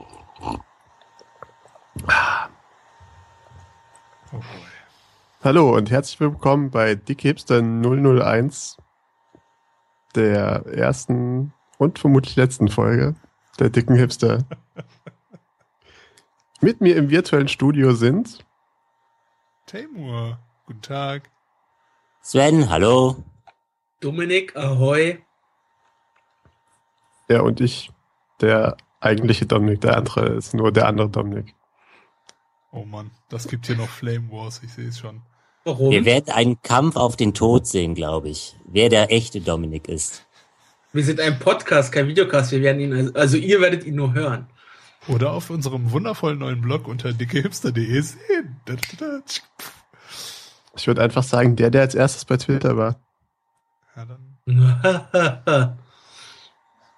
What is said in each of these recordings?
Oh Hallo und herzlich willkommen bei Dick Hipster 001, der ersten und vermutlich letzten Folge der dicken Hipster. Mit mir im virtuellen Studio sind Tamur, guten Tag. Sven, hallo. Dominik, ahoi. er und ich, der eigentliche Dominik, der andere ist nur der andere Dominik. Oh Mann, das gibt hier noch Flame Wars, ich sehe es schon. Warum? Wir werden einen Kampf auf den Tod sehen, glaube ich. Wer der echte Dominik ist. Wir sind ein Podcast, kein Videocast. Wir werden ihn, also, also ihr werdet ihn nur hören. Oder auf unserem wundervollen neuen Blog unter dickehipster.de sehen. Ich würde einfach sagen, der, der als erstes bei Twitter war. Ja, dann.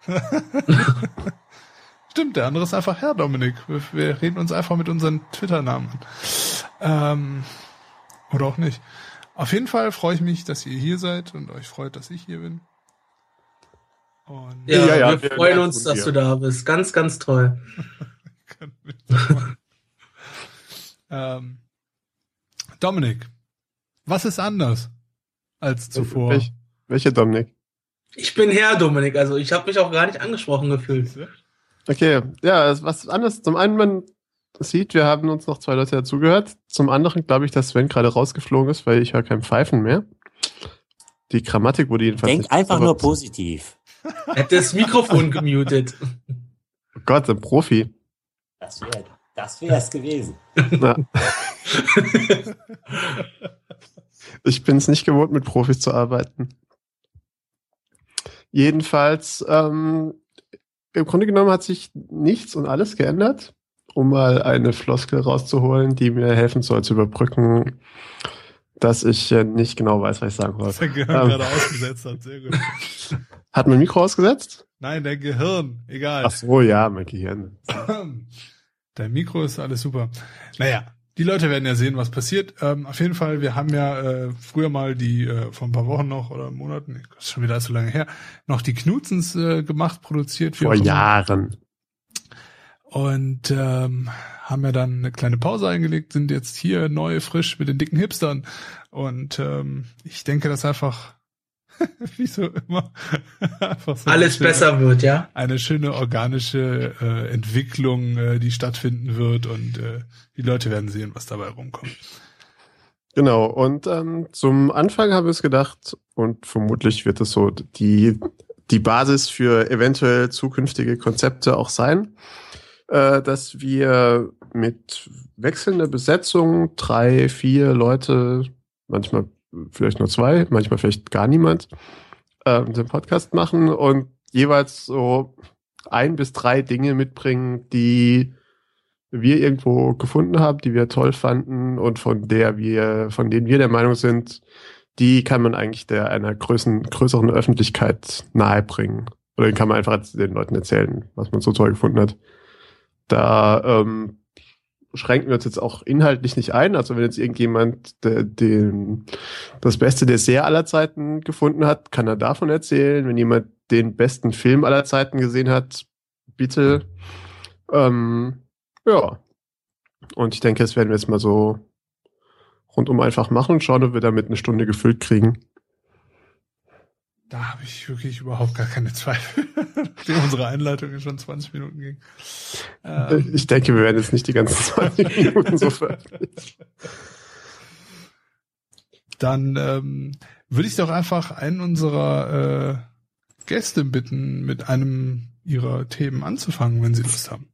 Stimmt, der andere ist einfach Herr Dominik. Wir, wir reden uns einfach mit unseren Twitter-Namen an. Ähm, oder auch nicht. Auf jeden Fall freue ich mich, dass ihr hier seid und euch freut, dass ich hier bin. Und ja, Ja, ja, wir wir freuen uns, dass dir. du da bist. Ganz, ganz toll. ähm, Dominik, was ist anders als zuvor? Welch, welcher Dominik? Ich bin Herr Dominik, also ich habe mich auch gar nicht angesprochen gefühlt. Okay, ja, was anderes. Zum einen, man sieht, wir haben uns noch zwei Leute dazugehört. Zum anderen glaube ich, dass Sven gerade rausgeflogen ist, weil ich höre kein Pfeifen mehr. Die Grammatik wurde jedenfalls Denk nicht einfach nur positiv. Er hat das Mikrofon gemutet. Oh Gott, ein Profi. Das wäre das wär's gewesen. Na. ich bin es nicht gewohnt, mit Profis zu arbeiten. Jedenfalls, ähm, im Grunde genommen hat sich nichts und alles geändert, um mal eine Floskel rauszuholen, die mir helfen soll zu überbrücken, dass ich äh, nicht genau weiß, was ich sagen Was soll. dein Gehirn Ähm. gerade ausgesetzt hat. Sehr gut. Hat mein Mikro ausgesetzt? Nein, dein Gehirn. Egal. Ach so, ja, mein Gehirn. Dein Mikro ist alles super. Naja, die Leute werden ja sehen, was passiert. Ähm, auf jeden Fall, wir haben ja äh, früher mal die, äh, vor ein paar Wochen noch oder Monaten, ist schon wieder so lange her, noch die Knutzens äh, gemacht, produziert. Vor. Jahren. Und ähm, haben ja dann eine kleine Pause eingelegt, sind jetzt hier neu, frisch mit den dicken Hipstern. Und ähm, ich denke, dass einfach, wie so immer, einfach so Alles schöne- besser wird, ja? Eine schöne organische äh, Entwicklung, äh, die stattfinden wird und äh, die Leute werden sehen, was dabei rumkommt. Genau, und ähm, zum Anfang habe ich es gedacht, und vermutlich wird es so die, die Basis für eventuell zukünftige Konzepte auch sein, äh, dass wir mit wechselnder Besetzung drei, vier Leute, manchmal vielleicht nur zwei, manchmal vielleicht gar niemand, äh, den Podcast machen und jeweils so ein bis drei Dinge mitbringen, die wir irgendwo gefunden haben, die wir toll fanden und von der wir, von denen wir der Meinung sind, die kann man eigentlich der einer größeren, größeren Öffentlichkeit nahebringen. Oder den kann man einfach den Leuten erzählen, was man so toll gefunden hat. Da ähm, schränken wir uns jetzt auch inhaltlich nicht ein. Also wenn jetzt irgendjemand der, den, das beste Dessert aller Zeiten gefunden hat, kann er davon erzählen. Wenn jemand den besten Film aller Zeiten gesehen hat, bitte. Ähm, ja. Und ich denke, das werden wir jetzt mal so rundum einfach machen und schauen, ob wir damit eine Stunde gefüllt kriegen. Da habe ich wirklich überhaupt gar keine Zweifel, nachdem unsere Einleitung schon 20 Minuten ging. Ähm, Ich denke, wir werden jetzt nicht die ganzen 20 Minuten so veröffentlichen. dann ähm, würde ich doch einfach einen unserer äh, Gäste bitten, mit einem ihrer Themen anzufangen, wenn sie Lust haben.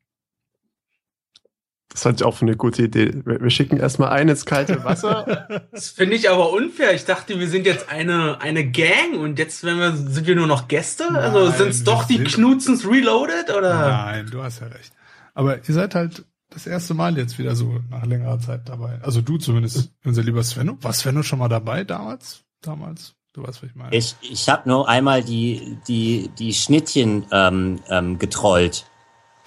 Das halte ich auch für eine gute Idee. Wir, wir schicken erstmal einen ins kalte Wasser. Das finde ich aber unfair. Ich dachte, wir sind jetzt eine, eine Gang und jetzt wenn wir, sind wir nur noch Gäste? also Nein, sind es doch die Knutzens Reloaded oder? Nein, du hast ja recht. Aber ihr seid halt das erste Mal jetzt wieder so nach längerer Zeit dabei. Also du zumindest, unser lieber Svenno. War Svenno schon mal dabei damals? Damals? Du weißt, was ich meine. Ich, ich habe nur einmal die, die, die Schnittchen ähm, ähm, getrollt.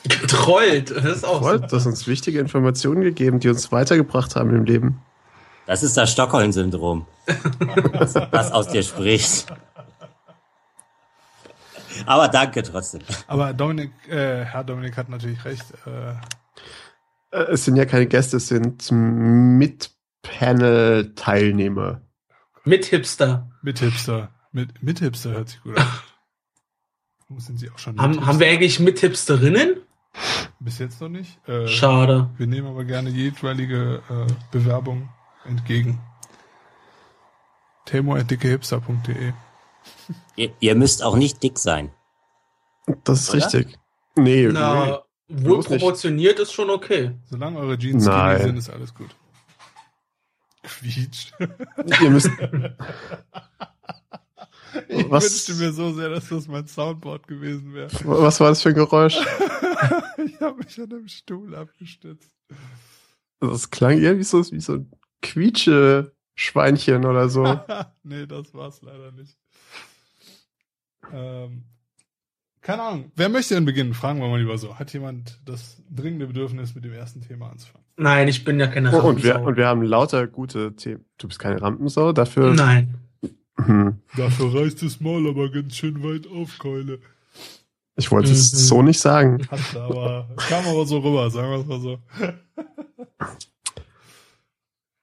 Getrollt. Das ist auch super. du hast uns wichtige Informationen gegeben, die uns weitergebracht haben im Leben. Das ist das Stockholm-Syndrom. was aus dir spricht. Aber danke trotzdem. Aber Dominik, äh, Herr Dominik hat natürlich recht. Äh, Äh, Es sind ja keine Gäste, es sind Mit-Panel-Teilnehmer. Mit Hipster. mit Hipster. Mit, mit Hipster hört sich gut an. Wo sind sie auch schon? Haben, haben wir eigentlich mit Hipsterinnen? Bis jetzt noch nicht. Äh, Schade. wir nehmen aber gerne jeweilige äh, Bewerbung entgegen. temo.dickehipster.de Ihr, ihr müsst auch nicht dick sein. Das ist Oder? richtig. Nee, nee. Na, wohl bloß nicht. proportioniert ist schon okay. Solange eure Jeans Nein. skinny sind, ist alles gut. Quietsch. Ihr müsst, Ich Was- wünschte mir so sehr, dass das mein Soundboard gewesen wäre. was war das für ein Geräusch? ich habe mich an dem Stuhl abgestützt. Das klang eher wie so, wie so ein Quietsche-Schweinchen oder so. nee, das war's leider nicht. Ähm, keine Ahnung. Wer möchte denn beginnen? Fragen wir mal lieber so. Hat jemand das dringende Bedürfnis, mit dem ersten Thema anzufangen? Nein, ich bin ja keine Oh, und, wir, Rampensau. und wir haben lauter gute Themen. Du bist keine Rampensau, dafür. Nein. Hm. Dafür reißt das Maul aber ganz schön weit auf, Keule. Ich wollte es Mhm. so nicht sagen. Hat aber, kam aber so rüber, sagen wir es mal so.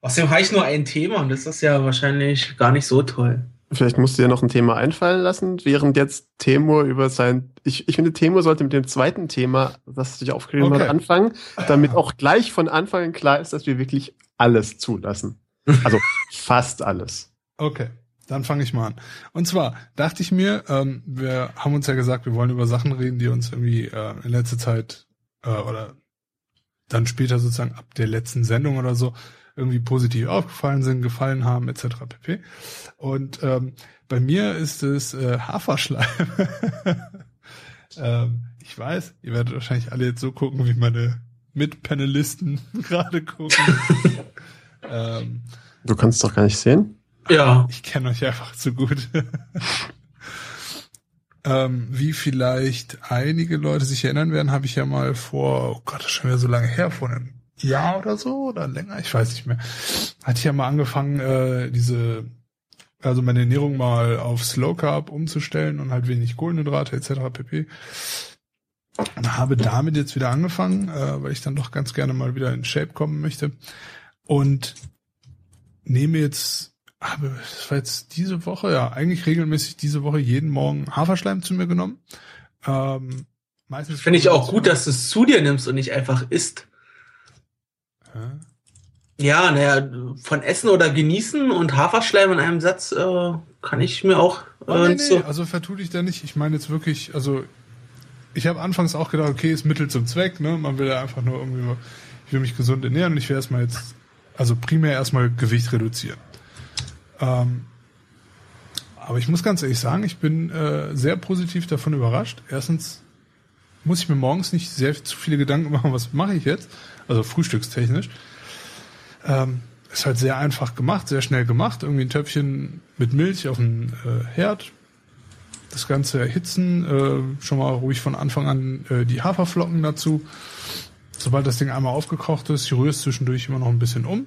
Außerdem habe ich nur ein Thema und das ist ja wahrscheinlich gar nicht so toll. Vielleicht musst du dir noch ein Thema einfallen lassen, während jetzt Temur über sein. Ich, ich finde, Temur sollte mit dem zweiten Thema, das sich aufgeschrieben Okay. hat, anfangen, damit auch gleich von Anfang an klar ist, dass wir wirklich alles zulassen. Also fast alles. Okay, dann fange ich mal an. Und zwar dachte ich mir, ähm, wir haben uns ja gesagt, wir wollen über Sachen reden, die uns irgendwie äh, in letzter Zeit äh, oder dann später sozusagen ab der letzten Sendung oder so irgendwie positiv aufgefallen sind, gefallen haben, etc. pp. Und ähm, bei mir ist es äh, Haferschleim. ähm, ich weiß, ihr werdet wahrscheinlich alle jetzt so gucken, wie meine Mitpanelisten gerade gucken. ähm, Du kannst doch gar nicht sehen. Ja. ich kenne euch einfach zu gut. ähm, wie vielleicht einige Leute sich erinnern werden, habe ich ja mal vor, oh Gott, das ist schon wieder so lange her, vor einem Jahr oder so oder länger, ich weiß nicht mehr, hatte ich ja mal angefangen, äh, diese, also meine Ernährung mal auf Slow Carb umzustellen und halt wenig Kohlenhydrate etc. pp. Und habe damit jetzt wieder angefangen, äh, weil ich dann doch ganz gerne mal wieder in Shape kommen möchte. Und nehme jetzt, habe, das war jetzt diese Woche, ja, eigentlich regelmäßig diese Woche jeden Morgen Haferschleim zu mir genommen. Ähm, meistens Finde ich auch gut, dass du es zu dir nimmst und nicht einfach isst. Hä? Ja, naja, von Essen oder Genießen und Haferschleim in einem Satz äh, kann ich mir auch äh, Oh, nee, nicht so. nee, also vertu dich da nicht. Ich meine jetzt wirklich, also ich habe anfangs auch gedacht, okay, ist Mittel zum Zweck, ne? Man will ja einfach nur irgendwie, ich will mich gesund ernähren und ich will erstmal jetzt, also primär erstmal Gewicht reduzieren. Ähm, aber ich muss ganz ehrlich sagen, ich bin äh, sehr positiv davon überrascht. Erstens muss ich mir morgens nicht sehr zu viele Gedanken machen, was mache ich jetzt, also frühstückstechnisch. Ähm, ist halt sehr einfach gemacht, sehr schnell gemacht. Irgendwie ein Töpfchen mit Milch auf den äh, Herd. Das Ganze erhitzen, äh, schon mal ruhig von Anfang an äh, die Haferflocken dazu. Sobald das Ding einmal aufgekocht ist, ich rühre es zwischendurch immer noch ein bisschen um.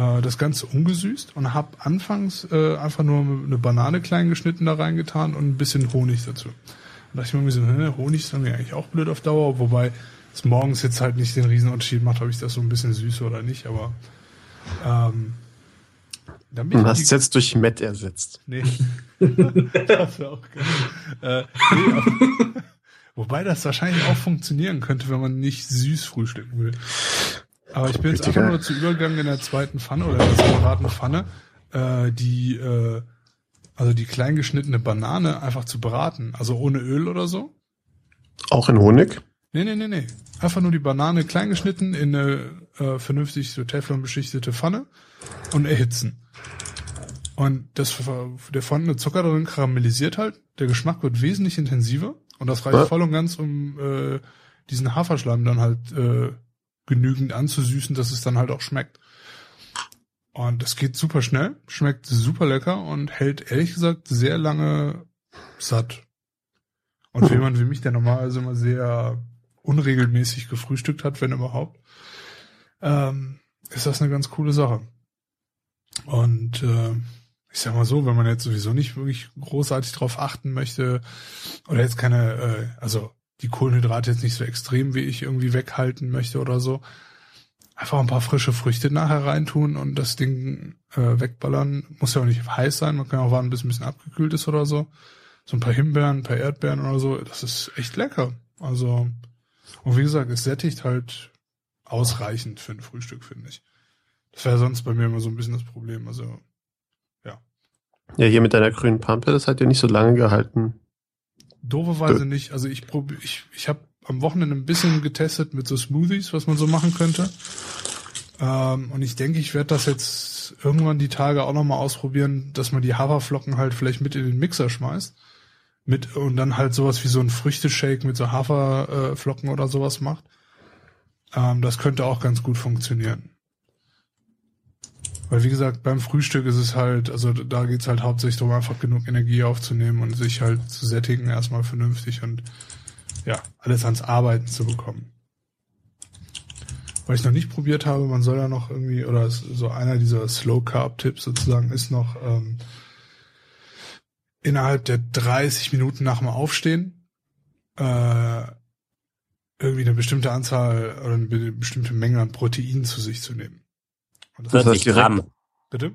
Äh, das Ganze ungesüßt und habe anfangs äh, einfach nur eine Banane klein geschnitten da reingetan und ein bisschen Honig dazu. Da dachte ich mir so, hä, Honig ist irgendwie eigentlich auch blöd auf Dauer, wobei es morgens jetzt halt nicht den Riesenunterschied macht, ob ich das so ein bisschen süße oder nicht, aber ähm, dann bin hast jetzt durch Met ersetzt. Nee. das wäre auch geil. Äh, nee, aber, wobei das wahrscheinlich auch funktionieren könnte, wenn man nicht süß frühstücken will. Aber ich bin jetzt einfach nur zu übergegangen in der zweiten Pfanne oder in der separaten Pfanne, äh, die, äh, also die klein geschnittene Banane einfach zu braten. Also ohne Öl oder so. Auch in Honig. Nee, nee, nee, nee. Einfach nur die Banane klein geschnitten in eine äh, vernünftig so Teflon beschichtete Pfanne und erhitzen. Und das der vorhandene Zucker darin karamellisiert halt. Der Geschmack wird wesentlich intensiver und das reicht Ja. voll und ganz, um äh, diesen Haferschleim dann halt äh, genügend anzusüßen, dass es dann halt auch schmeckt. Und das geht super schnell, schmeckt super lecker und hält ehrlich gesagt sehr lange satt. Und für jemanden wie mich, der normalerweise immer sehr unregelmäßig gefrühstückt hat, wenn überhaupt, ähm, ist das eine ganz coole Sache. Und äh, ich sag mal so, wenn man jetzt sowieso nicht wirklich großartig drauf achten möchte oder jetzt keine, äh, also die Kohlenhydrate jetzt nicht so extrem wie ich irgendwie weghalten möchte oder so, einfach ein paar frische Früchte nachher reintun und das Ding äh, wegballern. Muss ja auch nicht heiß sein, man kann auch warten, bis ein bisschen abgekühlt ist oder so. So ein paar Himbeeren, ein paar Erdbeeren oder so, das ist echt lecker. Also, und wie gesagt, es sättigt halt ausreichend für ein Frühstück, finde ich. Das wäre sonst bei mir immer so ein bisschen das Problem. Also, ja. Ja, hier mit deiner grünen Pampe, das hat ja nicht so lange gehalten. Dooferweise nicht. Also ich probiere, ich, ich habe am Wochenende ein bisschen getestet mit so Smoothies, was man so machen könnte. Ähm, und ich denke, ich werde das jetzt irgendwann die Tage auch nochmal ausprobieren, dass man die Haferflocken halt vielleicht mit in den Mixer schmeißt. Mit, und dann halt sowas wie so ein Früchteshake mit so Haferflocken oder sowas macht. Ähm, das könnte auch ganz gut funktionieren. Weil wie gesagt, beim Frühstück ist es halt, also da geht's halt hauptsächlich darum, einfach genug Energie aufzunehmen und sich halt zu sättigen erstmal vernünftig und ja, alles ans Arbeiten zu bekommen. Was ich noch nicht probiert habe, man soll ja noch irgendwie, oder so einer dieser Slow Carb Tipps sozusagen ist noch ähm, innerhalb der 30 Minuten nach dem Aufstehen äh, irgendwie eine bestimmte Anzahl oder eine bestimmte Menge an Protein zu sich zu nehmen. Und das 40 Gramm. Bitte?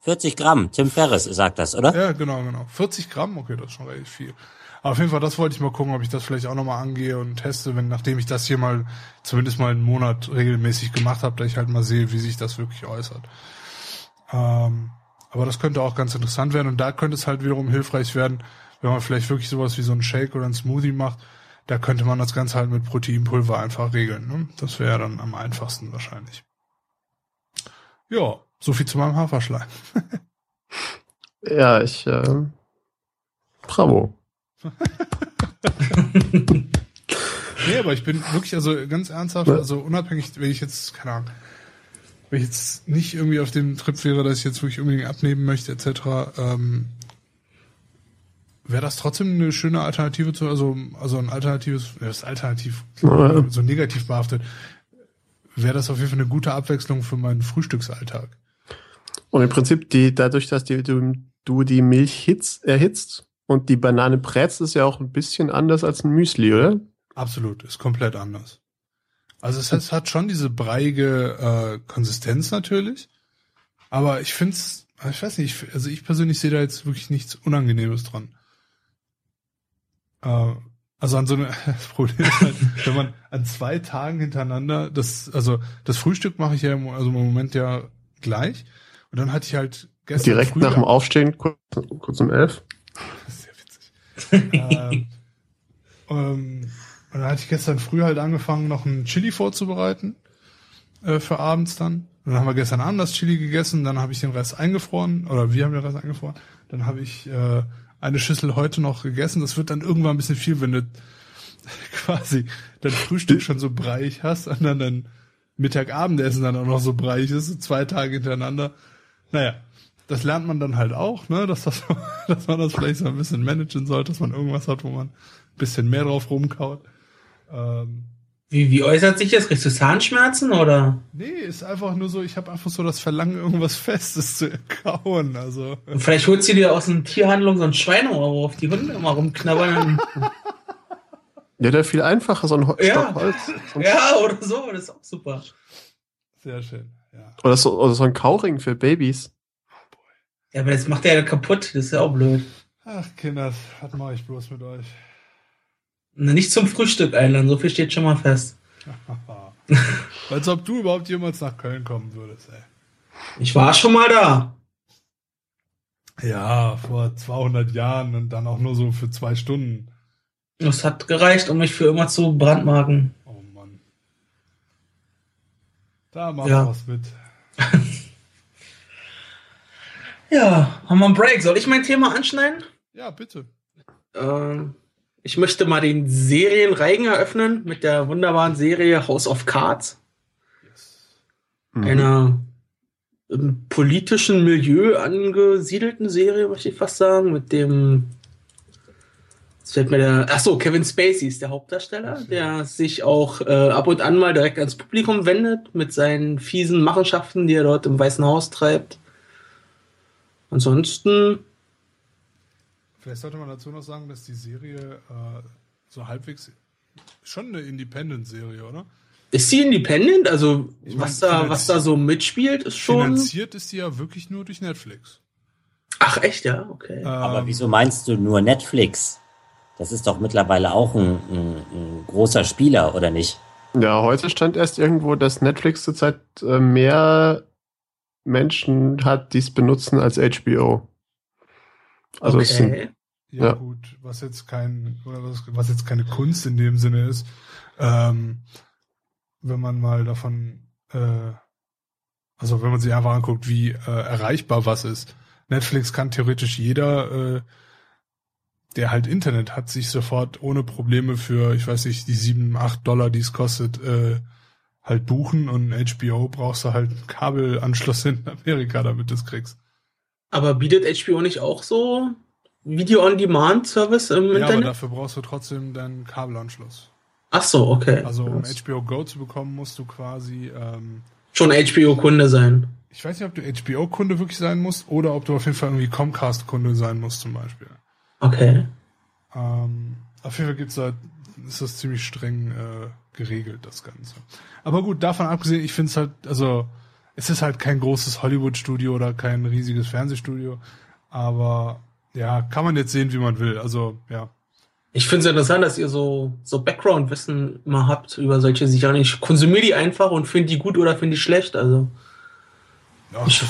40 Gramm, Tim Ferriss sagt das, oder? Ja, genau, genau. 40 Gramm, okay, das ist schon relativ viel. Aber auf jeden Fall, das wollte ich mal gucken, ob ich das vielleicht auch nochmal angehe und teste, wenn, nachdem ich das hier mal zumindest mal einen Monat regelmäßig gemacht habe, dass ich halt mal sehe, wie sich das wirklich äußert. Ähm, aber das könnte auch ganz interessant werden und da könnte es halt wiederum hilfreich werden, wenn man vielleicht wirklich sowas wie so ein Shake oder ein Smoothie macht. Da könnte man das Ganze halt mit Proteinpulver einfach regeln. Ne? Das wäre dann am einfachsten wahrscheinlich. Ja, so viel zu meinem Haferschleim. ja, ich äh, bravo. nee, aber ich bin wirklich, also ganz ernsthaft, also unabhängig, wenn ich jetzt, keine Ahnung, wenn ich jetzt nicht irgendwie auf dem Trip wäre, dass ich jetzt wirklich unbedingt abnehmen möchte, etc., ähm, wäre das trotzdem eine schöne Alternative zu, also, also ein alternatives, das ist alternativ, so negativ behaftet, wäre das auf jeden Fall eine gute Abwechslung für meinen Frühstücksalltag. Und im Prinzip, die, dadurch, dass die, du, du die Milch hitz, erhitzt und die Banane brätst, ist ja auch ein bisschen anders als ein Müsli, oder? Absolut, ist komplett anders. Also es, es hat schon diese breiige äh, Konsistenz natürlich, aber ich finde es, ich weiß nicht, also ich persönlich sehe da jetzt wirklich nichts Unangenehmes dran. Äh, also an so eine, das Problem ist halt, wenn man an zwei Tagen hintereinander, das, also das Frühstück mache ich ja im, also im Moment ja gleich. Und dann hatte ich halt gestern. Direkt früher, nach dem Aufstehen, kurz, kurz um elf. Das ist sehr witzig. ähm, ähm, und dann hatte ich gestern früh halt angefangen, noch ein Chili vorzubereiten. Äh, für abends dann. Und dann haben wir gestern Abend das Chili gegessen, dann habe ich den Rest eingefroren, oder wir haben den Rest eingefroren. Dann habe ich äh, eine Schüssel heute noch gegessen. Das wird dann irgendwann ein bisschen viel, wenn du quasi dein Frühstück schon so breiig hast und dann dein Mittagabendessen dann auch noch so breiig ist, zwei Tage hintereinander. Naja, das lernt man dann halt auch, ne, dass, das, dass man das vielleicht so ein bisschen managen sollte, dass man irgendwas hat, wo man ein bisschen mehr drauf rumkaut. Ähm, wie, wie äußert sich das? Kriegst du Zahnschmerzen oder? Nee, ist einfach nur so, ich habe einfach so das Verlangen, irgendwas Festes zu kauen. Also. Und vielleicht holst du dir aus einer Tierhandlung so ein Schweineohr, wo auf die Hunde immer rumknabbern. ja, der viel einfacher, so ein Ho ja. Stockholz. Ja, oder so, das ist auch super. Sehr schön, ja. Oder so, oder so ein Kauring für Babys. Ja, aber das macht der ja kaputt, das ist ja auch blöd. Ach, Kinders, was mache ich bloß mit euch? Nicht zum Frühstück einladen, so viel steht schon mal fest. Als ob du überhaupt jemals nach Köln kommen würdest, ey. Ich war schon mal da. Ja, vor 200 Jahren und dann auch nur so für zwei Stunden. Das hat gereicht, um mich für immer zu brandmarken. Oh Mann. Da machen ja. wir was mit. ja, haben wir einen Break. Soll ich mein Thema anschneiden? Ja, bitte. Ähm, ich möchte mal den Serienreigen eröffnen mit der wunderbaren Serie House of Cards. Mhm. Einer im politischen Milieu angesiedelten Serie, möchte ich fast sagen, mit dem Jetzt fällt mir der. Achso, Kevin Spacey ist der Hauptdarsteller, der sich auch äh, ab und an mal direkt ans Publikum wendet mit seinen fiesen Machenschaften, die er dort im Weißen Haus treibt. ansonsten. Vielleicht sollte man dazu noch sagen, dass die Serie äh, so halbwegs schon eine Independent-Serie, oder? Ist sie independent? Also, Ich was, mein, da, was da so mitspielt, ist schon. Finanziert ist die ja wirklich nur durch Netflix. Ach, echt, ja? Okay. Aber Ähm, wieso meinst du nur Netflix? Das ist doch mittlerweile auch ein, ein, ein großer Spieler, oder nicht? Ja, heute stand erst irgendwo, dass Netflix zurzeit äh, mehr Menschen hat, die es benutzen als HBO. Also es sind, okay. Ja, Ja. gut, was jetzt kein, oder was, was jetzt keine Kunst in dem Sinne ist, ähm, wenn man mal davon, äh, also wenn man sich einfach anguckt, wie äh, erreichbar was ist. Netflix kann theoretisch jeder, äh, der halt Internet hat, sich sofort ohne Probleme für, ich weiß nicht, die sieben, acht Dollar, die es kostet, äh, halt buchen und HBO brauchst du halt einen Kabelanschluss in Amerika, damit du es kriegst. Aber bietet HBO nicht auch so Video-on-Demand-Service im Ja, aber Internet? dafür brauchst du trotzdem deinen Kabelanschluss. Ach so, okay. Also um Krass. HBO Go zu bekommen, musst du quasi, ähm, Schon HBO-Kunde sein. ich weiß nicht, ob du HBO-Kunde wirklich sein musst oder ob du auf jeden Fall irgendwie Comcast-Kunde sein musst zum Beispiel. Okay. Ähm, auf jeden Fall gibt's da, ist das ziemlich streng äh, geregelt, das Ganze. Aber gut, davon abgesehen, ich finde es halt, also es ist halt kein großes Hollywood-Studio oder kein riesiges Fernsehstudio, aber ja, kann man jetzt sehen, wie man will. Also ja, Ich finde es interessant, dass ihr so, so Background-Wissen immer habt über solche Sicher. Ich konsumiere die einfach und finde die gut oder finde die schlecht. Also, Ja, das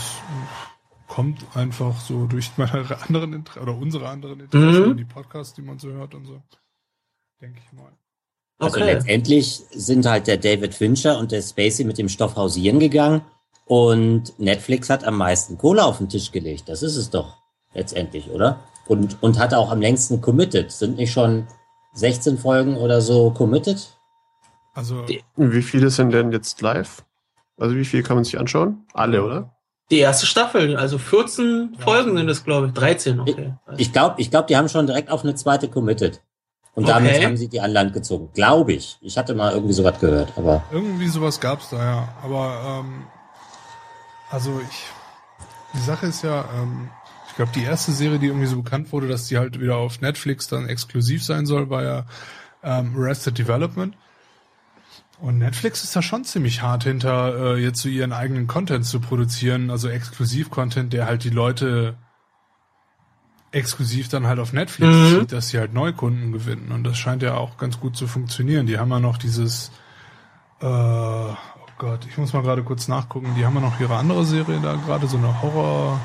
kommt einfach so durch meine anderen Inter oder unsere anderen Interessen Mhm. die Podcasts, die man so hört und so. Denke ich mal. Also okay. letztendlich sind halt der David Fincher und der Spacey mit dem Stoff hausieren gegangen und Netflix hat am meisten Kohle auf den Tisch gelegt. Das ist es doch letztendlich, oder? Und, und hat auch am längsten committed. Sind nicht schon 16 Folgen oder so committed? Also wie viele sind denn jetzt live? Also wie viel kann man sich anschauen? Alle, oder? Die erste Staffel, also 14 Ja. Folgen sind es, glaube ich. 13, okay. Ich glaube, ich glaub, die haben schon direkt auf eine zweite committed. Und damit Okay. haben sie die an Land gezogen. Glaube ich. Ich hatte mal irgendwie sowas gehört, aber irgendwie sowas gab's da, ja. Aber ähm, also ich, die Sache ist ja, ähm, ich glaube, die erste Serie, die irgendwie so bekannt wurde, dass die halt wieder auf Netflix dann exklusiv sein soll, war ja ähm, Arrested Development. Und Netflix ist da schon ziemlich hart hinter, äh, jetzt so ihren eigenen Content zu produzieren, also Exklusiv-Content, der halt die Leute exklusiv dann halt auf Netflix Mhm. zieht, dass sie halt Neukunden gewinnen. Und das scheint ja auch ganz gut zu funktionieren. Die haben ja noch dieses, äh, oh Gott, ich muss mal gerade kurz nachgucken, die haben ja noch ihre andere Serie da gerade, so eine Horror,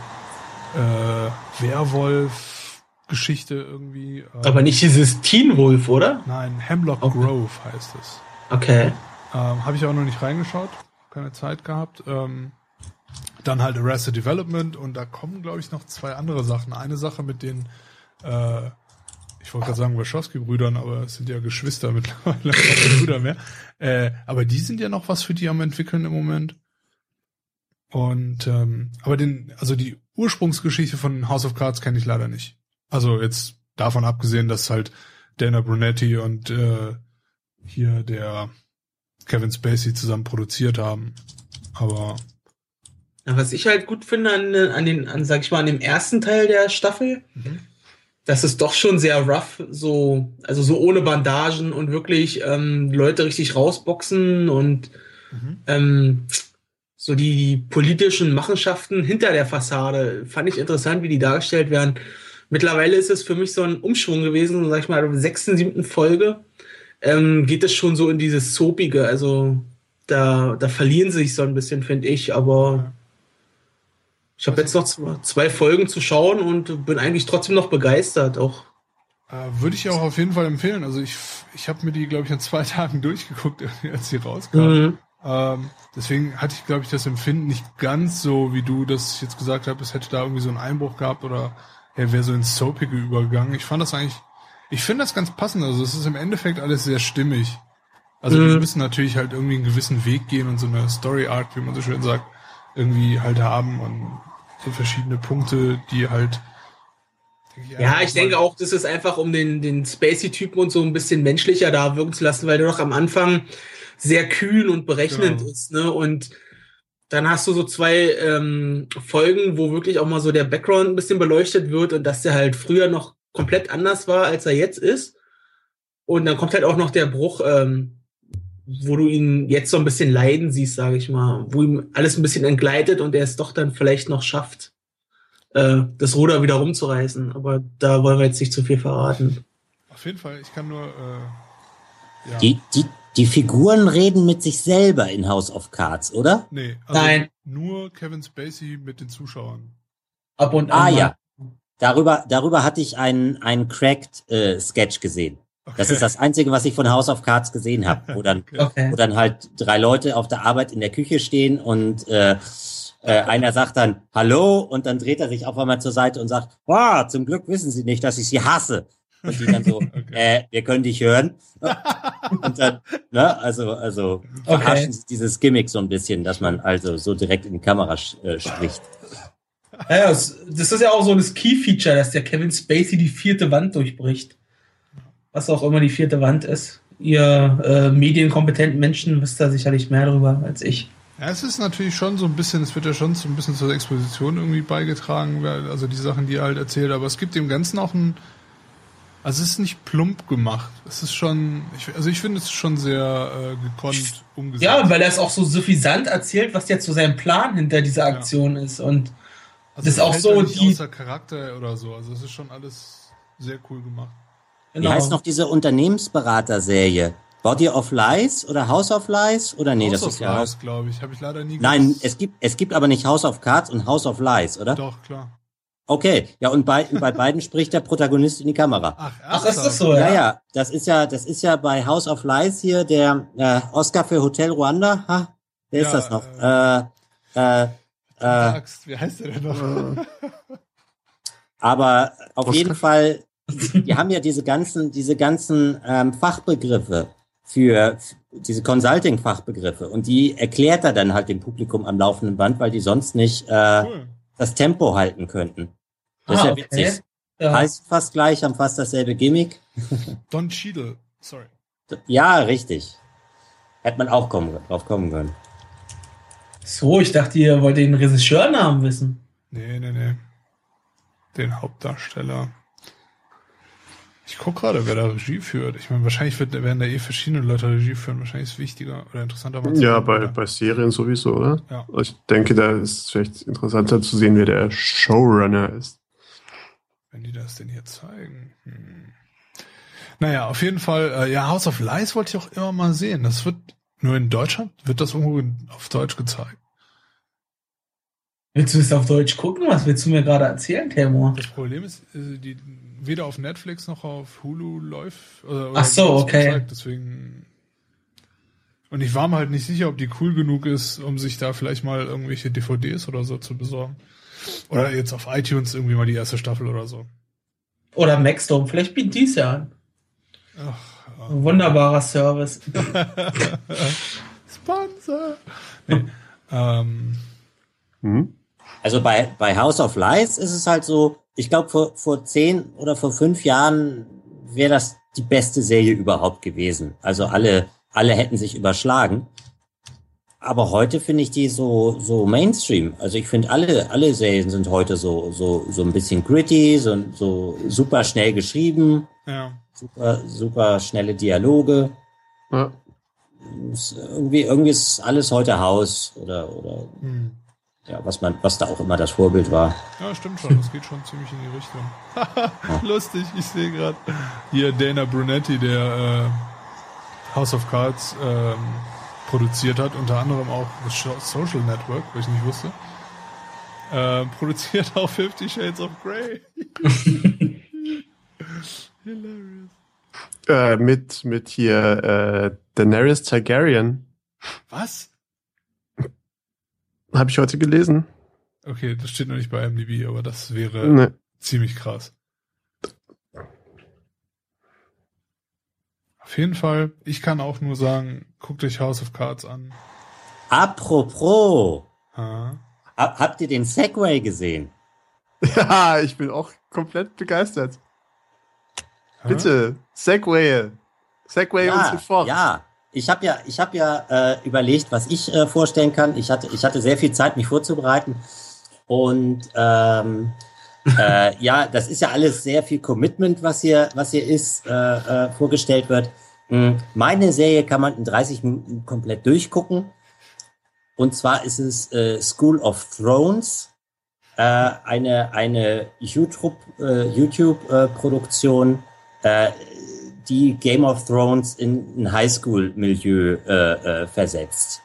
äh, Werwolf-Geschichte irgendwie. Äh, Aber nicht dieses Teen Wolf, oder? Nein, Hemlock Okay. Grove heißt es. Okay. Ähm, Habe ich auch noch nicht reingeschaut, keine Zeit gehabt. Ähm, dann halt Arrested Development und da kommen, glaube ich, noch zwei andere Sachen. Eine Sache mit den, äh, ich wollte gerade sagen Wachowski-Brüdern, aber es sind ja Geschwister mittlerweile, keine Brüder mehr. Äh, aber die sind ja noch was für die am entwickeln im Moment. Und ähm, aber den, also die Ursprungsgeschichte von House of Cards kenne ich leider nicht. Also jetzt davon abgesehen, dass halt Dana Brunetti und äh, hier der Kevin Spacey zusammen produziert haben. Aber Ja, was ich halt gut finde an, an den, an, sag ich mal, an dem ersten Teil der Staffel, das ist doch schon sehr rough, so, also so ohne Bandagen und wirklich ähm, Leute richtig rausboxen und ähm, so die, die politischen Machenschaften hinter der Fassade fand ich interessant, wie die dargestellt werden. Mittlerweile ist es für mich so ein Umschwung gewesen, sag ich mal, in der sechsten, siebten Folge ähm, geht es schon so in dieses Soapige, also da, da verlieren sie sich so ein bisschen, finde ich, aber ich habe jetzt noch zwei, Folgen zu schauen und bin eigentlich trotzdem noch begeistert. Auch äh, würde ich auch auf jeden Fall empfehlen. Also ich, ich habe mir die, glaube ich, in zwei Tagen durchgeguckt, als sie rauskam. mhm. Ähm, deswegen hatte ich, glaube ich, das Empfinden nicht ganz so, wie du das jetzt gesagt hast, es hätte da irgendwie so einen Einbruch gehabt oder er wäre so ins Soapige übergegangen. Ich fand das eigentlich, ich finde das ganz passend. Also es ist im Endeffekt alles sehr stimmig. Also Mhm. die müssen natürlich halt irgendwie einen gewissen Weg gehen und so eine Story Arc, wie man so schön sagt, irgendwie halt haben und so verschiedene Punkte, die halt. Ja, ich denke auch, das ist einfach, um den, den Spacey-Typen und so ein bisschen menschlicher da wirken zu lassen, weil der doch am Anfang sehr kühl und berechnend Genau. ist, ne? Und dann hast du so zwei ähm, Folgen, wo wirklich auch mal so der Background ein bisschen beleuchtet wird und dass der halt früher noch komplett anders war, als er jetzt ist. Und dann kommt halt auch noch der Bruch, ähm, wo du ihn jetzt so ein bisschen leiden siehst, sage ich mal, wo ihm alles ein bisschen entgleitet und er es doch dann vielleicht noch schafft, äh, das Ruder wieder rumzureißen. Aber da wollen wir jetzt nicht zu viel verraten. Auf jeden Fall, ich kann nur. Äh, ja. die, die, die Figuren reden mit sich selber in House of Cards, oder? Nee, also Nein. nur Kevin Spacey mit den Zuschauern. Ab und Ah an. mal. ja. Darüber, darüber hatte ich einen, einen cracked äh, Sketch gesehen. Das Okay. ist das Einzige, was ich von House of Cards gesehen habe, wo dann, Okay. Okay. wo dann halt drei Leute auf der Arbeit in der Küche stehen und äh, äh, einer sagt dann Hallo und dann dreht er sich auf einmal zur Seite und sagt, wow, zum Glück wissen Sie nicht, dass ich Sie hasse. Und die dann so, Okay. äh, wir können dich hören. Und dann, ne, also, also Okay. verarschen sie dieses Gimmick so ein bisschen, dass man also so direkt in die Kamera äh, spricht. Ja, ja, es- das ist ja auch so das Key-Feature, dass der Kevin Spacey die vierte Wand durchbricht. Was auch immer die vierte Wand ist. Ihr äh, medienkompetenten Menschen wisst da sicherlich mehr drüber als ich. Ja, es ist natürlich schon so ein bisschen, es wird ja schon so ein bisschen zur Exposition irgendwie beigetragen, weil- also die Sachen, die er halt erzählt, aber es gibt dem Ganzen auch ein, also es ist nicht plump gemacht. Es ist schon, ich, also ich finde es schon sehr äh, gekonnt umgesetzt. Ja, weil er es auch so suffisant erzählt, was jetzt so sein Plan hinter dieser Ja. Aktion ist. Und also das ist auch so nicht die- außer Charakter oder so. Also es ist schon alles sehr cool gemacht. Wie heißt noch diese Unternehmensberater-Serie? Body of Lies oder House of Lies? Oder nee, das House ist of ja Lies, House. glaube ich. Habe ich leider nie Nein, gewusst. es gibt, es gibt aber nicht House of Cards und House of Lies, oder? Doch, klar. Okay, ja, und bei, bei beiden spricht der Protagonist in die Kamera. Ach, Ach, das ist so, Ja, ja. ja, das ist ja, das ist ja bei House of Lies hier der äh, Oscar für Hotel Ruanda. Ha? Wer ist Ja, das noch? Äh, äh, äh, Axt, wie heißt der denn noch? aber auf Oscar? jeden Fall, die haben ja diese ganzen, diese ganzen ähm, Fachbegriffe für diese Consulting-Fachbegriffe und die erklärt er dann halt dem Publikum am laufenden Band, weil die sonst nicht äh, Cool. Das Tempo halten könnten. Das ist Ah, ja okay. witzig. Ja. Heißt fast gleich, haben fast dasselbe Gimmick. Don Cheadle, sorry. Ja, richtig. Hätte man auch kommen, drauf kommen können. So, ich dachte, ihr wollt den Regisseurnamen wissen. Nee, nee, nee. Den Hauptdarsteller. Ich guck gerade, wer da Regie führt. Ich meine, wahrscheinlich wird, werden da eh verschiedene Leute Regie führen. Wahrscheinlich ist es wichtiger oder interessanter. Ja, bei, oder? bei Serien sowieso, oder? Ja. Ich denke, da ist es vielleicht interessanter zu sehen, wer der Showrunner ist. Wenn die das denn hier zeigen. Hm. Naja, auf jeden Fall, äh, ja, House of Lies wollte ich auch immer mal sehen. Das wird nur in Deutschland, wird das irgendwo auf Deutsch gezeigt. Willst du es auf Deutsch gucken? Was willst du mir gerade erzählen, Temur? Das Problem ist, äh, die weder auf Netflix noch auf Hulu läuft. Oder, Ach so, okay. gezeigt, deswegen. Und ich war mir halt nicht sicher, ob die cool genug ist, um sich da vielleicht mal irgendwelche DVDs oder so zu besorgen. Oder jetzt auf iTunes irgendwie mal die erste Staffel oder so. Oder Maxdome, vielleicht bietet dies ja an. Ach, Ein wunderbarer Service. Sponsor. Nee. ähm, Hm? Also bei, bei House of Lies ist es halt so, ich glaube, vor, vor zehn oder vor fünf Jahren wäre das die beste Serie überhaupt gewesen. Also alle, alle hätten sich überschlagen. Aber heute finde ich die so, so Mainstream. Also ich finde alle, alle Serien sind heute so, so, so ein bisschen gritty, so, so super schnell geschrieben, ja. super, super schnelle Dialoge. Ja. Ist irgendwie, irgendwie ist alles heute Haus oder, oder, Hm. Ja, was man, was da auch immer das Vorbild war. Ja, stimmt schon. Das geht schon ziemlich in die Richtung. Lustig, ich sehe gerade hier Dana Brunetti, der äh, House of Cards ähm, produziert hat, unter anderem auch das Social Network, was ich nicht wusste. Äh, produziert auch Fifty Shades of Grey. Hilarious. Äh, mit, mit hier äh, Daenerys Targaryen. Was? Habe ich heute gelesen. Okay, das steht noch nicht bei MDB, aber das wäre Ne. ziemlich krass. Auf jeden Fall, ich kann auch nur sagen, guckt euch House of Cards an. Apropos, Ha. ha- habt ihr den Segway gesehen? Ja, ich bin auch komplett begeistert. Ha? Bitte, Segway. Segway uns ja, sofort. ja. Ich habe ja, ich habe ja äh, überlegt, was ich äh, vorstellen kann. Ich hatte, ich hatte sehr viel Zeit, mich vorzubereiten. Und ähm, äh, ja, das ist ja alles sehr viel Commitment, was hier, was hier ist, äh, äh, vorgestellt wird. Hm, meine Serie kann man in 30 Minuten komplett durchgucken. Und zwar ist es äh, School of Thrones, eine, eine YouTube, äh, YouTube-Produktion, äh, die Game of Thrones in ein Highschool-Milieu äh, äh, versetzt.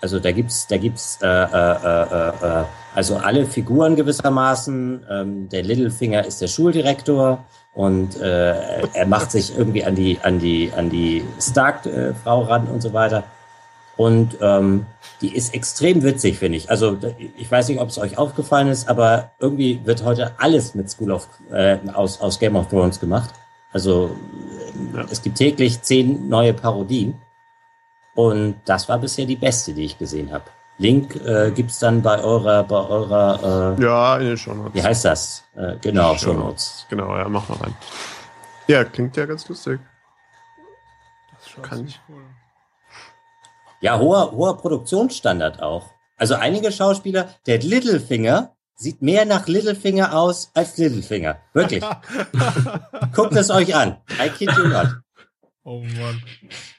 Also da gibt's, da gibt's äh, äh, äh, äh, also alle Figuren gewissermaßen. Ähm, der Littlefinger ist der Schuldirektor und äh, er macht sich irgendwie an die an die an die Stark-Frau ran und so weiter. Und ähm, die ist extrem witzig, finde ich. Also ich weiß nicht, ob es euch aufgefallen ist, aber irgendwie wird heute alles mit School of äh, aus aus Game of Thrones gemacht. Also ja. es gibt täglich zehn neue Parodien. Und das war bisher die beste, die ich gesehen habe. Link äh, gibt's dann bei eurer, bei eurer äh, Ja, in den Shownotes. Wie heißt das? Äh, genau, Shownotes. Genau, ja, mach mal rein. Ja, klingt ja ganz lustig. Das Kann ich. Cool. Ja, hoher, hoher Produktionsstandard auch. Also einige Schauspieler, der Littlefinger sieht mehr nach Littlefinger aus als Littlefinger. Wirklich. Guckt es euch an. I kid you not. Oh Mann.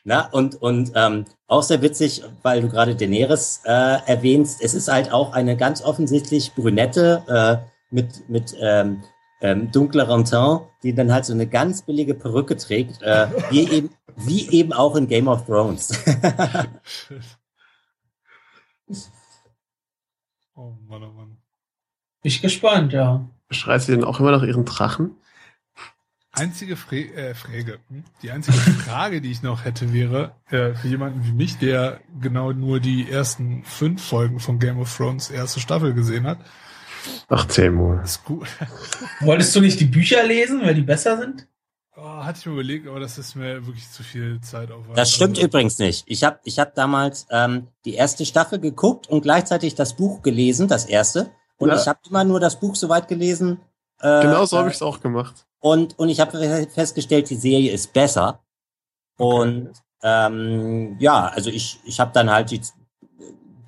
Na, und, und ähm, auch sehr witzig, weil du gerade Daenerys äh, erwähnst, es ist halt auch eine ganz offensichtlich Brünette äh, mit, mit ähm, ähm, dunklerem Teint, die dann halt so eine ganz billige Perücke trägt, äh, wie, eben, wie eben auch in Game of Thrones. oh Mann, oh Mann. Bin ich gespannt, ja. Schreit sie denn auch immer nach ihren Drachen? Einzige Fre äh, Frage, hm? die einzige Frage, die ich noch hätte, wäre äh, für jemanden wie mich, der genau nur die ersten fünf Folgen von Game of Thrones erste Staffel gesehen hat. Ach, zehn Monate. Ist gut. Wolltest du nicht die Bücher lesen, weil die besser sind? Oh, hatte ich mir überlegt, aber das ist mir wirklich zu viel Zeit auf. Das stimmt also, übrigens nicht. Ich habe ich hab damals ähm, die erste Staffel geguckt und gleichzeitig das Buch gelesen, das erste. Und ja. ich habe immer nur das Buch soweit gelesen. Äh, genau so habe ich es auch gemacht. Und, und ich habe festgestellt, die Serie ist besser. Und ähm, ja, also ich, ich habe dann halt die,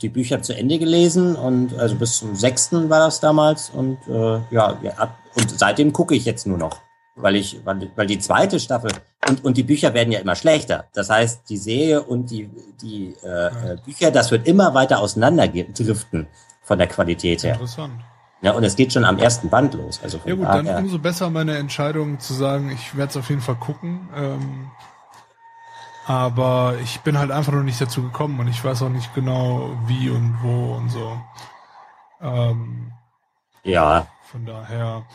die Bücher zu Ende gelesen und also bis zum sechsten war das damals und äh, ja, ja und seitdem gucke ich jetzt nur noch, weil ich weil, weil die zweite Staffel und und die Bücher werden ja immer schlechter. Das heißt, die Serie und die die äh, Bücher, das wird immer weiter auseinanderdriften von der Qualität her. Interessant. Ja, und es geht schon am ersten Band los. Also ja gut, dann umso besser meine Entscheidung zu sagen, ich werde es auf jeden Fall gucken. Ähm, aber ich bin halt einfach noch nicht dazu gekommen und ich weiß auch nicht genau wie und wo und so. Ähm, ja. Von daher.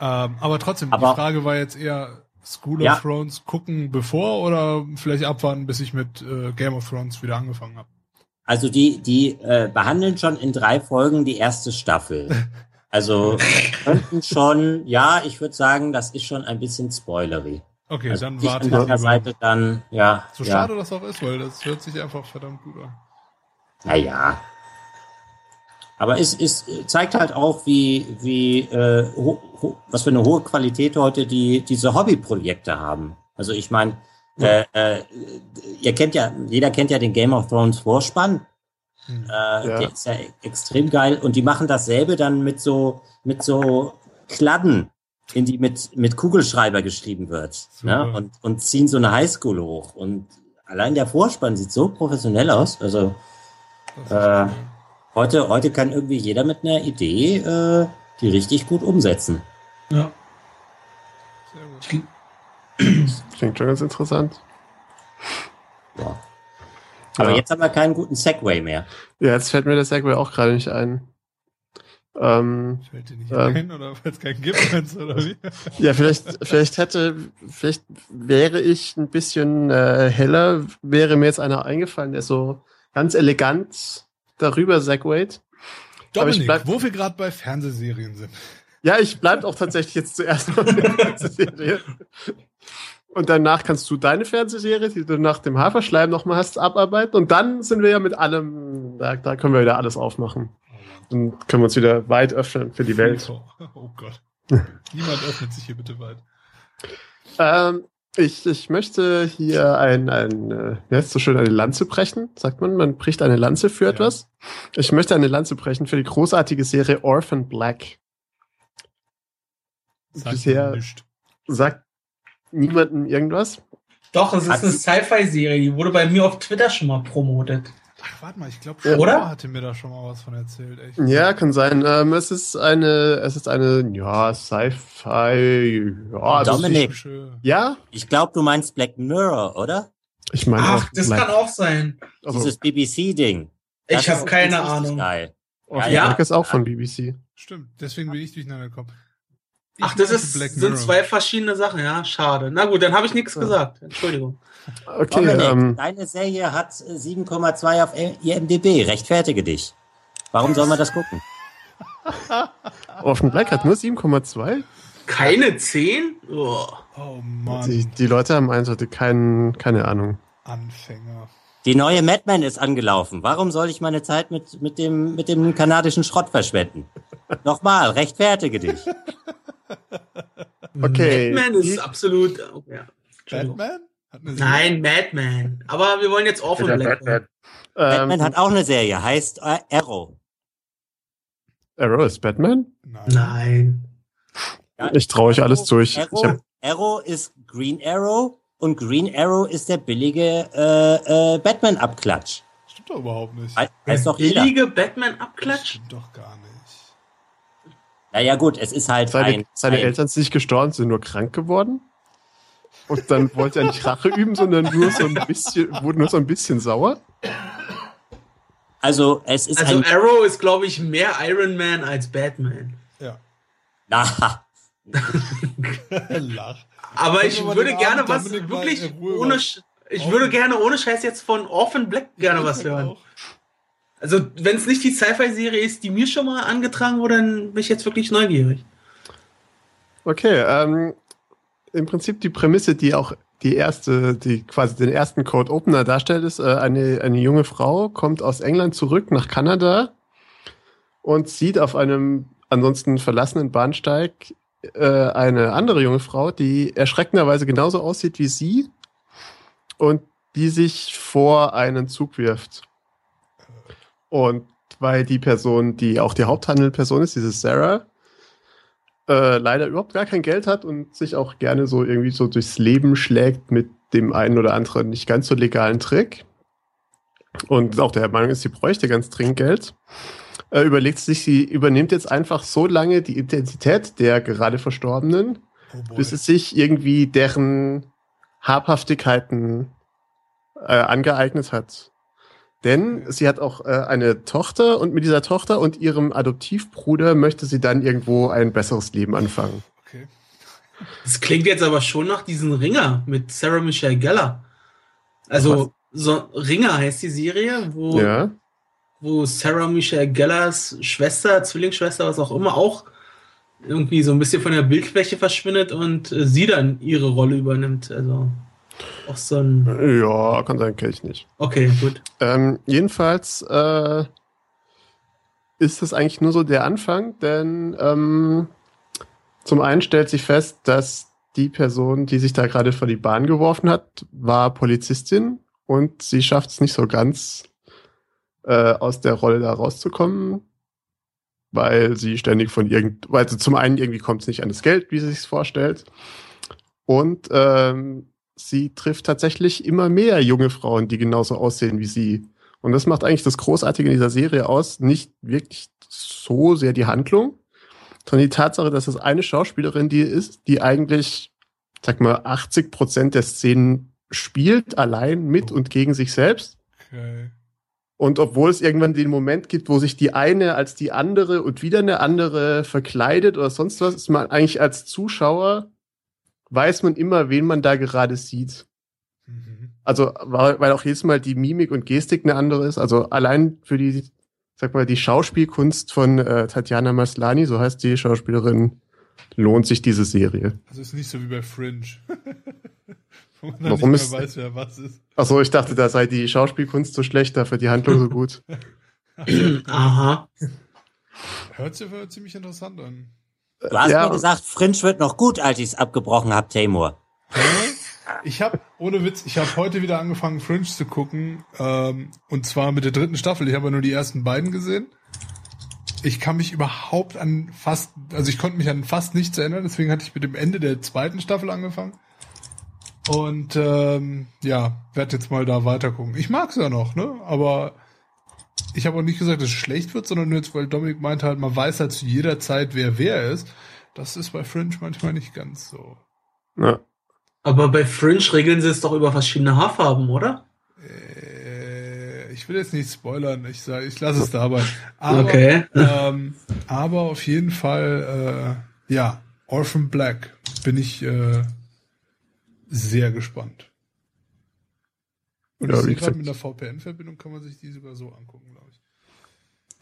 Ähm, aber trotzdem, aber, die Frage war jetzt eher School ja. of Thrones gucken bevor oder vielleicht abwarten, bis ich mit äh, Game of Thrones wieder angefangen habe. Also die, die äh, behandeln schon in drei Folgen die erste Staffel. Also könnten schon, ja, ich würde sagen, das ist schon ein bisschen spoilery. Okay, also dann warte ich. Der Seite dann, ja. So ja. schade das auch ist, weil das hört sich einfach verdammt gut an. Naja. Aber es, es zeigt halt auch, wie, wie äh, ho, ho, was für eine hohe Qualität heute die diese Hobbyprojekte haben. Also ich meine. Äh, äh, ihr kennt ja, jeder kennt ja den Game of Thrones Vorspann. Hm. Äh, ja. Der ist ja extrem geil. Und die machen dasselbe dann mit so, mit so Kladden, in die mit, mit Kugelschreiber geschrieben wird. Ne? Und, und ziehen so eine Highschool hoch. Und allein der Vorspann sieht so professionell aus. Also äh, heute, heute kann irgendwie jeder mit einer Idee äh, die richtig gut umsetzen. Ja. Sehr gut. Klingt schon ganz interessant. Ja. Aber ja. jetzt haben wir keinen guten Segway mehr. Ja, jetzt fällt mir der Segway auch gerade nicht ein. Ähm, Fällt dir nicht ähm, ein oder weil es keinen gibt, oder wie? ja, vielleicht, vielleicht hätte, vielleicht wäre ich ein bisschen äh, heller, wäre mir jetzt einer eingefallen, der so ganz elegant darüber segwayt. Dominik, bleib, wo wir gerade bei Fernsehserien sind. Ja, ich bleib auch tatsächlich jetzt zuerst mal in der Fernsehserie. Und danach kannst du deine Fernsehserie, die du nach dem Haferschleim nochmal hast, abarbeiten. Und dann sind wir ja mit allem, da, da können wir wieder alles aufmachen. Dann können wir uns wieder weit öffnen für die Welt. Oh Gott. Niemand öffnet sich hier bitte weit. Ähm, Ich, ich möchte hier ein, ein äh, wie heißt so schön, eine Lanze brechen, sagt man. Man bricht eine Lanze für Ja. etwas. Ich möchte eine Lanze brechen für die großartige Serie Orphan Black. Sagt Bisher sagt niemandem irgendwas. Doch, es ist Hat eine Sci-Fi-Serie, die wurde bei mir auf Twitter schon mal promotet. Ach, warte mal, ich glaube, Ja. Oder? hatte mir da schon mal was von erzählt. Echt. Ja, kann sein. Ähm, es ist eine, es ist eine, ja, Sci-Fi, ja, also Dominik. Ja, Ich glaube, du meinst Black Mirror, oder? ich meine Ach, auch, das Black. kann auch sein. also, Dieses BBC-Ding. Ich habe keine Ahnung. Geil. Orphan Ja. Black ist auch von BBC. Stimmt, deswegen bin ich durcheinander gekommen. Ich Ach, das ist, Black sind zwei verschiedene Sachen, ja. Schade. Na gut, dann habe ich nichts Ja. gesagt. Entschuldigung. Okay, Dominik, ähm, deine Serie hat äh, 7,2 auf IMDb. Rechtfertige dich. Warum soll man das gucken? Orphan Black hat nur 7,2. Keine 10? Oh. Oh Mann, Die, die Leute haben eindeutig kein, keine Ahnung. Anfänger. Die neue Madman ist angelaufen. Warum soll ich meine Zeit mit, mit, dem, mit dem kanadischen Schrott verschwenden? Nochmal, rechtfertige dich. Okay. Batman ist absolut. oh, Ja. Batman? Nein, Madman. Aber wir wollen jetzt Orphan Black. Ähm, Batman hat auch eine Serie, heißt äh, Arrow. Arrow ist Batman? Nein. Nein. Ja, Ich traue euch alles zu. Ich, ich Arrow, hab, Arrow ist Green Arrow und Green Arrow ist der billige äh, äh, Batman-Abklatsch. Stimmt doch überhaupt nicht. He- Heißt doch jeder. Billige Das Batman-Abklatsch? stimmt doch gar nicht. Naja gut, es ist halt seine ein, seine ein Eltern sind nicht gestorben, sind nur krank geworden. Und dann wollte er nicht Rache üben, sondern nur so ein bisschen, wurde nur so ein bisschen sauer. also es ist Also ein Arrow ist, glaube ich, mehr Iron Man als Batman. Ja. na, Lach. Aber ich würde gerne Abend was wirklich ohne. Ich Orphan- würde gerne ohne Scheiß jetzt von Orphan Black gerne was hören. Also, wenn es nicht die Sci-Fi-Serie ist, die mir schon mal angetragen wurde, dann bin ich jetzt wirklich neugierig. Okay, ähm, im Prinzip die Prämisse, die auch die erste, die quasi den ersten Code Opener darstellt, ist, äh, eine, eine junge Frau kommt aus England zurück nach Kanada und sieht auf einem ansonsten verlassenen Bahnsteig äh, eine andere junge Frau, die erschreckenderweise genauso aussieht wie sie und die sich vor einen Zug wirft. Und weil die Person, die auch die Haupthandelperson ist, diese Sarah, äh, leider überhaupt gar kein Geld hat und sich auch gerne so irgendwie so durchs Leben schlägt mit dem einen oder anderen nicht ganz so legalen Trick. Und auch der Meinung ist, sie bräuchte ganz dringend Geld. Äh, überlegt sich, sie übernimmt jetzt einfach so lange die Identität der gerade Verstorbenen, Oh bis es sich irgendwie deren Habhaftigkeiten äh, angeeignet hat. Denn sie hat auch äh, eine Tochter und mit dieser Tochter und ihrem Adoptivbruder möchte sie dann irgendwo ein besseres Leben anfangen. okay. Das klingt jetzt aber schon nach diesem Ringer mit Sarah Michelle Gellar. Also, so, Ringer heißt die Serie, wo, Ja. wo Sarah Michelle Gellers Schwester, Zwillingsschwester, was auch immer, auch irgendwie so ein bisschen von der Bildfläche verschwindet und äh, sie dann ihre Rolle übernimmt. Also, auch so ein. Ja, kann sein, kenne ich nicht. Okay, gut. Ähm, jedenfalls äh, ist das eigentlich nur so der Anfang, denn ähm, zum einen stellt sich fest, dass die Person, die sich da gerade vor die Bahn geworfen hat, war Polizistin und sie schafft es nicht so ganz äh, aus der Rolle da rauszukommen, weil sie ständig von irgend, weil sie zum einen irgendwie kommt es nicht an das Geld, wie sie sich vorstellt, und ähm, sie trifft tatsächlich immer mehr junge Frauen, die genauso aussehen wie sie. Und das macht eigentlich das Großartige in dieser Serie aus, nicht wirklich so sehr die Handlung, sondern die Tatsache, dass es eine Schauspielerin die ist, die eigentlich, sag mal, 80 Prozent der Szenen spielt, allein mit und gegen sich selbst. Okay. Und obwohl es irgendwann den Moment gibt, wo sich die eine als die andere und wieder eine andere verkleidet oder sonst was, ist man eigentlich als Zuschauer, weiß man immer, wen man da gerade sieht. Mhm. Also, weil, auch jedes Mal die Mimik und Gestik eine andere ist. Also allein für die, sag mal, die Schauspielkunst von äh, Tatjana Maslani, so heißt die Schauspielerin, lohnt sich diese Serie. Also ist nicht so wie bei Fringe. Wo man Warum nicht ist- mehr weiß, wer was ist. Achso, ich dachte, da sei die Schauspielkunst so schlecht, dafür die Handlung so gut. Aha. Hört sich aber ziemlich interessant an. Du hast Ja, mir gesagt, Fringe wird noch gut, als ich es abgebrochen habe, Tamor. Hä? Ich habe, ohne Witz, ich habe heute wieder angefangen, Fringe zu gucken. Ähm, und zwar mit der dritten Staffel. Ich habe ja nur die ersten beiden gesehen. Ich kann mich überhaupt an fast, also ich konnte mich an fast nichts erinnern, deswegen hatte ich mit dem Ende der zweiten Staffel angefangen. Und ähm, ja, werde jetzt mal da weiter gucken. Ich mag's ja noch, ne? Aber ich habe auch nicht gesagt, dass es schlecht wird, sondern nur jetzt, weil Dominik meinte halt, man weiß halt zu jeder Zeit, wer wer ist. Das ist bei Fringe manchmal nicht ganz so. Ja. Aber bei Fringe regeln sie es doch über verschiedene Haarfarben, oder? Äh, ich will jetzt nicht spoilern, ich sage, ich lasse es dabei. Aber, okay. ähm, aber auf jeden Fall, äh, ja, Orphan Black bin ich äh, sehr gespannt. Und ja, ich sehe gerade mit einer VPN-Verbindung kann man sich die sogar so angucken.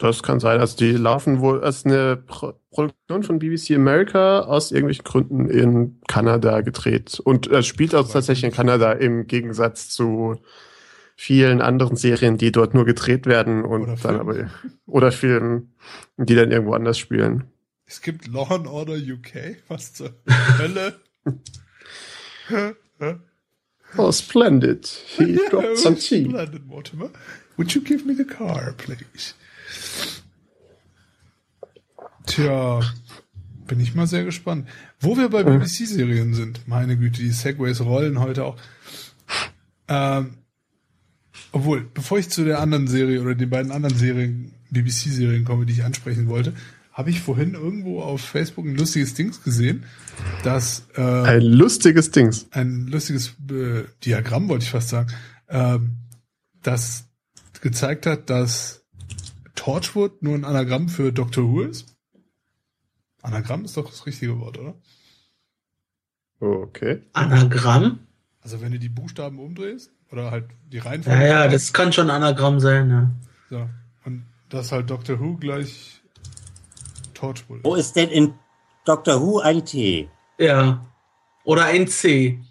Das kann sein. Also die laufen wohl als eine Pro Produktion von BBC America aus irgendwelchen Gründen in Kanada gedreht. Und es spielt auch tatsächlich in Kanada im Gegensatz zu vielen anderen Serien, die dort nur gedreht werden und oder dann aber oder Filmen, die dann irgendwo anders spielen. Es gibt Law and Order UK, was zur Hölle? oh, splendid. He dropped some tea. Splendid, Mortimer. Would you give me the car, please? Tja, bin ich mal sehr gespannt. Wo wir bei BBC-Serien sind, meine Güte, die Segways rollen heute auch. Ähm, obwohl, bevor ich zu der anderen Serie oder den beiden anderen Serien, BBC-Serien komme, die ich ansprechen wollte, habe ich vorhin irgendwo auf Facebook ein lustiges Dings gesehen, dass äh, ein lustiges Dings, ein lustiges äh, Diagramm wollte ich fast sagen, äh, das gezeigt hat, dass Torchwood nur ein Anagramm für Doctor Who ist. Anagramm ist doch das richtige Wort, oder? Okay. Anagramm? Also wenn du die Buchstaben umdrehst oder halt die Reihenfolge. Ja, ja, das kann schon Anagramm sein, ja. So. Und das halt Doctor Who gleich Torchwood. Wo ist denn in Doctor Who ein T? Ja. Oder ein C.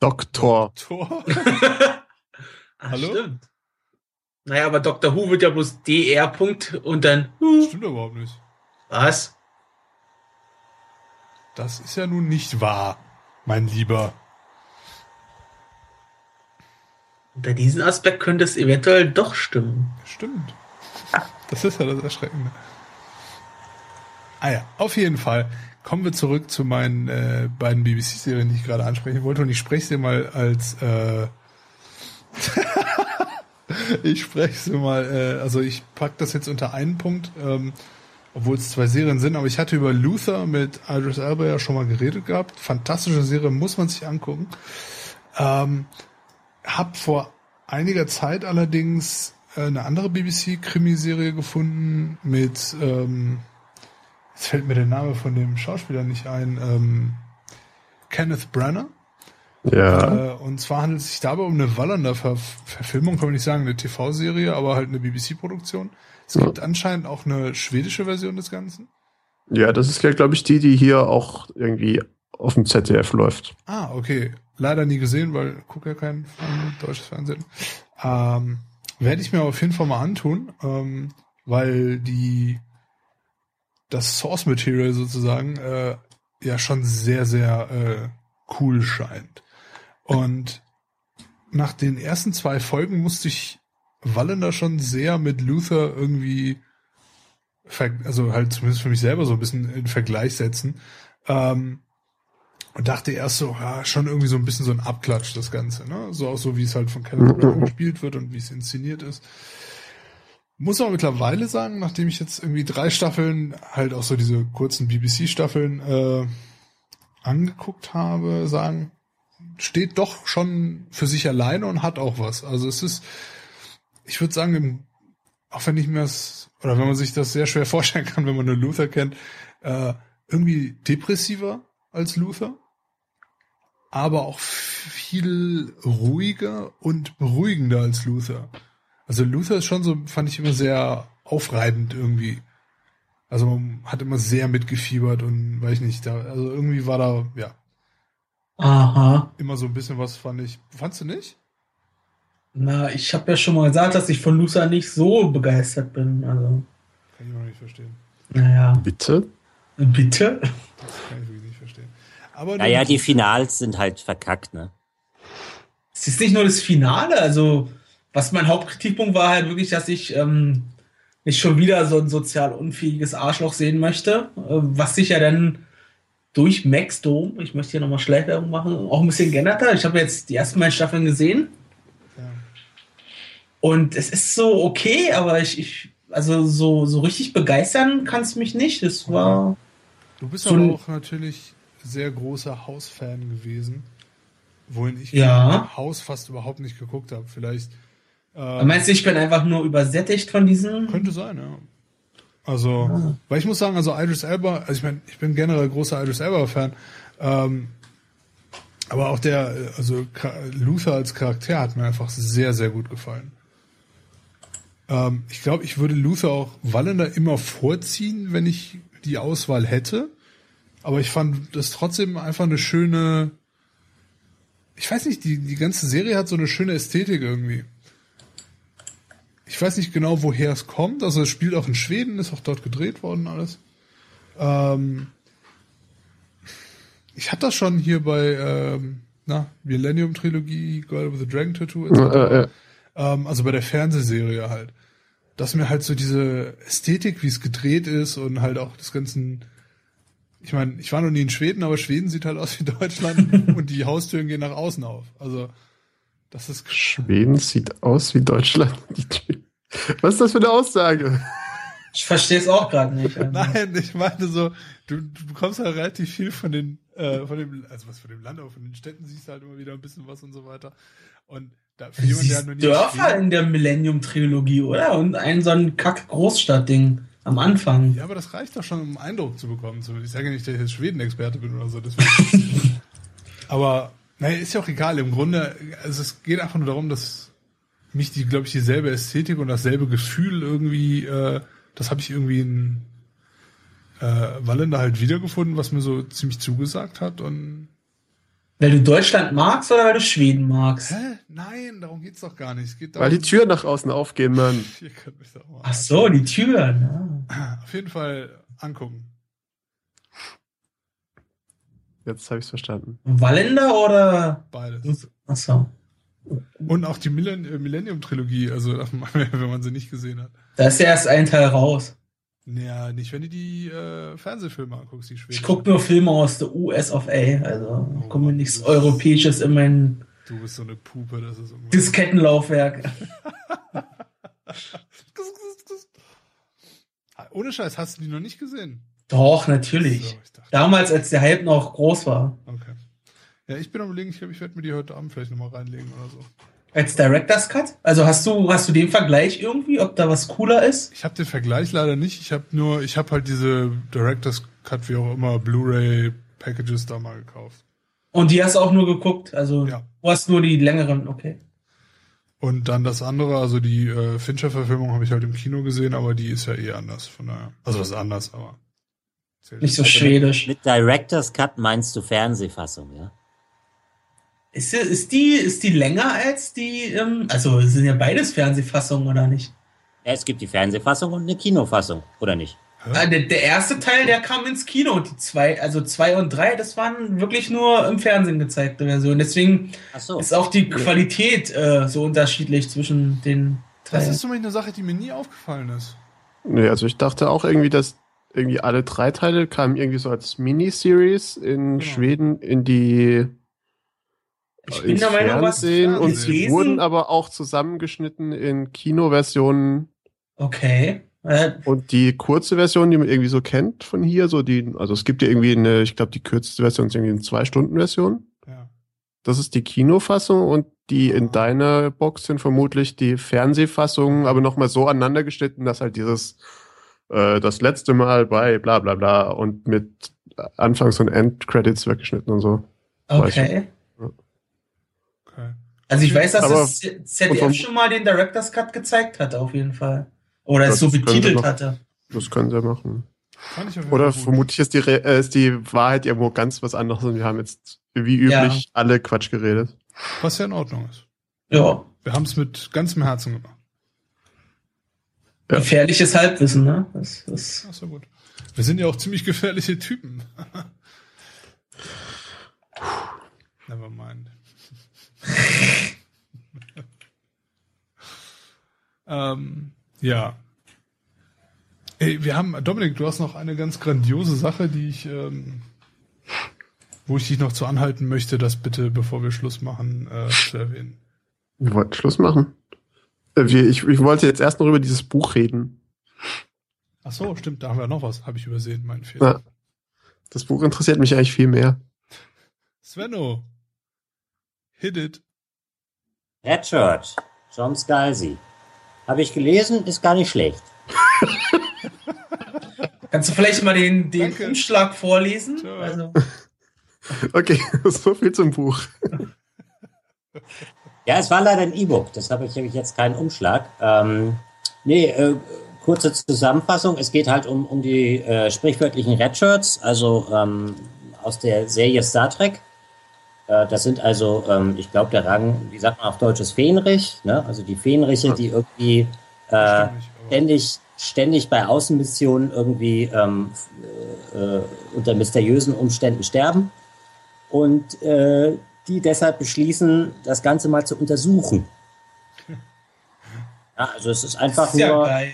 Doktor. Tor. Ach, Hallo? Stimmt. Naja, aber Doctor Who wird ja bloß DR. Punkt und dann. Stimmt überhaupt nicht. Was? Das ist ja nun nicht wahr, mein Lieber. Unter diesem Aspekt könnte es eventuell doch stimmen. Stimmt. Das ist ja das Erschreckende. Ah ja, auf jeden Fall. Kommen wir zurück zu meinen äh, beiden BBC-Serien, die ich gerade ansprechen wollte. Und ich spreche sie mal als äh, ich spreche sie mal, äh, also ich pack das jetzt unter einen Punkt. Ähm, obwohl es zwei Serien sind, aber ich hatte über Luther mit Idris Elba ja schon mal geredet gehabt. Fantastische Serie, muss man sich angucken. Ähm, hab vor einiger Zeit allerdings äh, eine andere BBC-Krimiserie gefunden mit, ähm, jetzt fällt mir der Name von dem Schauspieler nicht ein, ähm, Kenneth Branagh. Ja. Äh, und zwar handelt es sich dabei um eine Wallander-Verfilmung, kann man nicht sagen, eine TV-Serie, aber halt eine BBC-Produktion. Es gibt ja. anscheinend auch eine schwedische Version des Ganzen. Ja, das ist, glaube ich, die, die hier auch irgendwie auf dem ZDF läuft. Ah, okay. Leider nie gesehen, weil ich gucke ja kein deutsches Fernsehen. Ähm, Werde ich mir auf jeden Fall mal antun, ähm, weil die das Source Material sozusagen äh, ja schon sehr, sehr äh, cool scheint. Und nach den ersten zwei Folgen musste ich Wallender schon sehr mit Luther irgendwie, also halt zumindest für mich selber so ein bisschen in Vergleich setzen. Ähm, und dachte erst so, ja, schon irgendwie so ein bisschen so ein Abklatsch, das Ganze, ne? So auch so, wie es halt von Kenneth Branagh gespielt wird und wie es inszeniert ist. Muss aber mittlerweile sagen, nachdem ich jetzt irgendwie drei Staffeln, halt auch so diese kurzen BBC-Staffeln äh, angeguckt habe, sagen, steht doch schon für sich alleine und hat auch was. Also es ist, ich würde sagen, auch wenn ich mir das, oder wenn man sich das sehr schwer vorstellen kann, wenn man nur Luther kennt, äh, irgendwie depressiver als Luther, aber auch viel ruhiger und beruhigender als Luther. Also Luther ist schon so, fand ich immer sehr aufreibend irgendwie. Also man hat immer sehr mitgefiebert und weiß ich nicht, da, also irgendwie war da, ja. Aha. Immer so ein bisschen was fand ich. Fandst du nicht? Na, ich habe ja schon mal gesagt, dass ich von Lusa nicht so begeistert bin. Also. Kann ich noch nicht verstehen. Naja. Bitte? Bitte? Das kann ich wirklich nicht verstehen. Aber naja, die Finals sind halt verkackt, ne? Es ist nicht nur das Finale, also was mein Hauptkritikpunkt war halt wirklich, dass ich ähm, nicht schon wieder so ein sozial unfähiges Arschloch sehen möchte, äh, was sich ja dann durch Max Dome, ich möchte hier nochmal Schleichwerbung machen, auch ein bisschen geändert hat. Ich habe jetzt die ersten beiden Staffeln gesehen. Ja. Und es ist so okay, aber ich, ich also so, so richtig begeistern kann es mich nicht. Es war. Du bist so aber auch natürlich sehr großer Haus-Fan gewesen. Wohin ich ja. Haus fast überhaupt nicht geguckt habe. Vielleicht. Ähm, meinst du, ich bin einfach nur übersättigt von diesen? Könnte sein, ja. Also, ah. weil ich muss sagen, also Idris Elba, also ich meine, ich bin generell großer Idris Elba-Fan, ähm, aber auch der, also Luther als Charakter hat mir einfach sehr, sehr gut gefallen. Ähm, ich glaube, ich würde Luther auch Wallender immer vorziehen, wenn ich die Auswahl hätte. Aber ich fand das trotzdem einfach eine schöne, ich weiß nicht, die, die ganze Serie hat so eine schöne Ästhetik irgendwie ich weiß nicht genau, woher es kommt. Also es spielt auch in Schweden, ist auch dort gedreht worden alles. Ähm, ich hatte das schon hier bei ähm, na, Millennium Trilogie, Girl with a Dragon Tattoo, etc. Äh, äh. Ähm, also bei der Fernsehserie halt. Dass mir halt so diese Ästhetik, wie es gedreht ist und halt auch das ganzen ich meine, ich war noch nie in Schweden, aber Schweden sieht halt aus wie Deutschland und die Haustüren gehen nach außen auf. Also das ist Schweden sieht aus wie Deutschland. Was ist das für eine Aussage? Ich verstehe es auch gerade nicht. Nein, ich meine so, du, du bekommst halt relativ viel von den, äh, von dem, also was von dem Land, aber von den Städten siehst du halt immer wieder ein bisschen was und so weiter. Und da für jemanden, der noch nie Dörfer in der Millennium-Trilogie, oder? Und ein so ein Kack-Großstadt-Ding am Anfang. Ja, aber das reicht doch schon, um einen Eindruck zu bekommen. Ich sage nicht, dass ich jetzt Schweden-Experte bin oder so. Aber naja, ist ja auch egal. Im Grunde, also es geht einfach nur darum, dass mich die, glaube ich, dieselbe Ästhetik und dasselbe Gefühl irgendwie, äh, das habe ich irgendwie in äh, Wallender halt wiedergefunden, was mir so ziemlich zugesagt hat und weil du Deutschland magst oder weil du Schweden magst? Hä? Nein, darum geht's doch gar nicht. Es geht darum, weil die Türen nach außen aufgehen, Mann. Ach so, die Türen. Ja. Auf jeden Fall angucken. Jetzt habe ich es verstanden. Wallender oder? Beides. Achso. Und auch die äh, Millennium-Trilogie, also wenn man sie nicht gesehen hat. Da ist ja erst ein Teil raus. Ja, nicht, wenn du die äh, Fernsehfilme anguckst, die. Ich gucke nur Filme aus der US of A, also oh, kommt mir nichts Europäisches in mein Du bist so eine Pupe, das ist irgendwas. Diskettenlaufwerk. Ohne Scheiß, hast du die noch nicht gesehen? Doch, natürlich. So, Damals, als der Hype noch groß war. Ja, ich bin am überlegen, ich glaube, ich werde mir die heute Abend vielleicht nochmal reinlegen oder so. Als Director's Cut? Also hast du, hast du den Vergleich irgendwie, ob da was cooler ist? Ich habe den Vergleich leider nicht. Ich habe nur, ich habe halt diese Director's Cut, wie auch immer, Blu-ray Packages da mal gekauft. Und die hast du auch nur geguckt? Also ja. du hast nur die längeren, okay. Und dann das andere, also die äh, Fincher-Verfilmung habe ich halt im Kino gesehen, aber die ist ja eh anders, von daher. Also das ist anders, aber. Nicht so schwedisch. Mit Director's Cut meinst du Fernsehfassung, ja? Ist, ist, die, ist die länger als die, ähm, also sind ja beides Fernsehfassungen, oder nicht? Ja, es gibt die Fernsehfassung und eine Kinofassung, oder nicht? Ah, der, der, erste Teil, der kam ins Kino und die zwei, also zwei und drei, das waren wirklich nur im Fernsehen gezeigte Versionen. Deswegen so. ist auch die Qualität äh, so unterschiedlich zwischen den Teilen. Das ist mich eine Sache, die mir nie aufgefallen ist. Nee, also ich dachte auch irgendwie, dass irgendwie alle drei Teile kamen irgendwie so als Miniseries in genau. Schweden in die ich bin der Meinung, was und sie wurden aber auch zusammengeschnitten in Kinoversionen. Okay. Äh, und die kurze Version, die man irgendwie so kennt von hier, so die, also es gibt ja irgendwie eine, ich glaube, die kürzeste Version ist irgendwie eine Zwei-Stunden-Version. Ja. Das ist die Kinofassung und die in deiner Box sind vermutlich die Fernsehfassungen, aber nochmal so aneinander geschnitten, dass halt dieses äh, das letzte Mal bei bla bla bla und mit Anfangs- und Endcredits weggeschnitten und so. Okay. Also ich weiß, dass Aber das ZDF schon mal den Director's Cut gezeigt hat, auf jeden Fall. Oder es so betitelt hatte. Das können sie machen. Oder vermutlich ist die, äh, ist die Wahrheit irgendwo ganz was anderes und wir haben jetzt wie üblich ja. alle Quatsch geredet. Was ja in Ordnung ist. Ja. Wir haben es mit ganzem Herzen gemacht. Ja. Gefährliches Halbwissen, ne? Das, das Ach so gut. Wir sind ja auch ziemlich gefährliche Typen. Never mind. Ähm, ja. Ey, wir haben, Dominik, du hast noch eine ganz grandiose Sache, die ich, ähm, wo ich dich noch zu anhalten möchte, das bitte, bevor wir Schluss machen, äh, zu erwähnen. Wir wollten Schluss machen. Äh, ich, ich wollte jetzt erst noch über dieses Buch reden. Ach so, stimmt, da haben wir noch was. Habe ich übersehen, mein Fehler. Ja. Das Buch interessiert mich eigentlich viel mehr. Svenno, hit it. Red Shirt, John Scalzi. Habe ich gelesen, ist gar nicht schlecht. Kannst du vielleicht mal den, den Umschlag vorlesen? Also. Okay, so viel zum Buch. Ja, es war leider ein E-Book, das habe ich, hab ich jetzt keinen Umschlag. Ähm, nee, äh, kurze Zusammenfassung. Es geht halt um, um die äh, sprichwörtlichen Redshirts, also ähm, aus der Serie Star Trek. Äh, das sind also, ähm, ich glaube, der Rang, wie sagt man auf Deutsch, ist Fähnrich, ne? also die Fähnriche, die irgendwie äh, ständig, ständig bei Außenmissionen irgendwie ähm, äh, unter mysteriösen Umständen sterben und äh, die deshalb beschließen, das Ganze mal zu untersuchen. Ja, also es ist einfach ist nur. Ja, geil.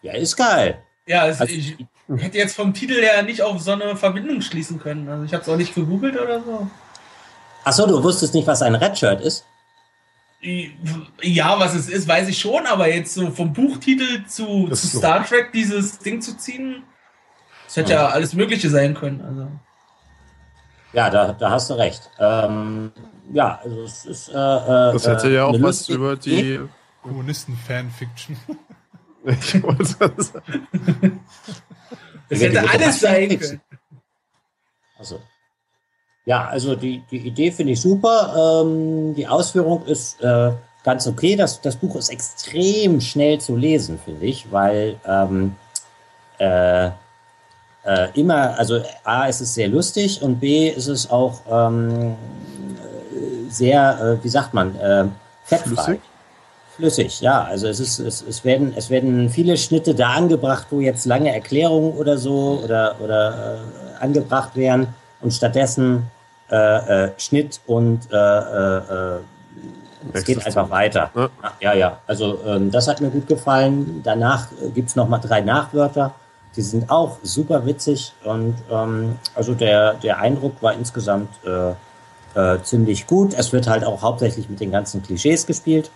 ja, ist geil. Ja, also ich hätte jetzt vom Titel her nicht auf so eine Verbindung schließen können. Also ich habe es auch nicht gegoogelt oder so. Achso, du wusstest nicht, was ein Redshirt ist? Ja, was es ist, weiß ich schon, aber jetzt so vom Buchtitel zu, zu Star Trek dieses Ding zu ziehen, das hätte ja, ja alles Mögliche sein können. Also. Ja, da, da hast du recht. Ähm, ja, also es ist. Äh, das hätte ja auch was über die Kommunisten-Fanfiction. ich wollte sagen. Das hätte alles sein können. Also. Ja, also die, die Idee finde ich super. Ähm, die Ausführung ist äh, ganz okay. Das, das Buch ist extrem schnell zu lesen, finde ich, weil ähm, äh, äh, immer, also A ist es sehr lustig und B ist es auch ähm, sehr, äh, wie sagt man, äh, fettfrei. Flüssig? Flüssig, ja. Also es ist, es, es werden, es werden viele Schnitte da angebracht, wo jetzt lange Erklärungen oder so oder oder äh, angebracht werden und stattdessen äh, äh, Schnitt und äh, äh, äh es geht einfach weiter. Ja, ja. ja. Also ähm, das hat mir gut gefallen. Danach gibt's noch mal drei Nachwörter die sind auch super witzig und ähm, also der, der Eindruck war insgesamt äh, äh, ziemlich gut. Es wird halt auch hauptsächlich mit den ganzen Klischees gespielt,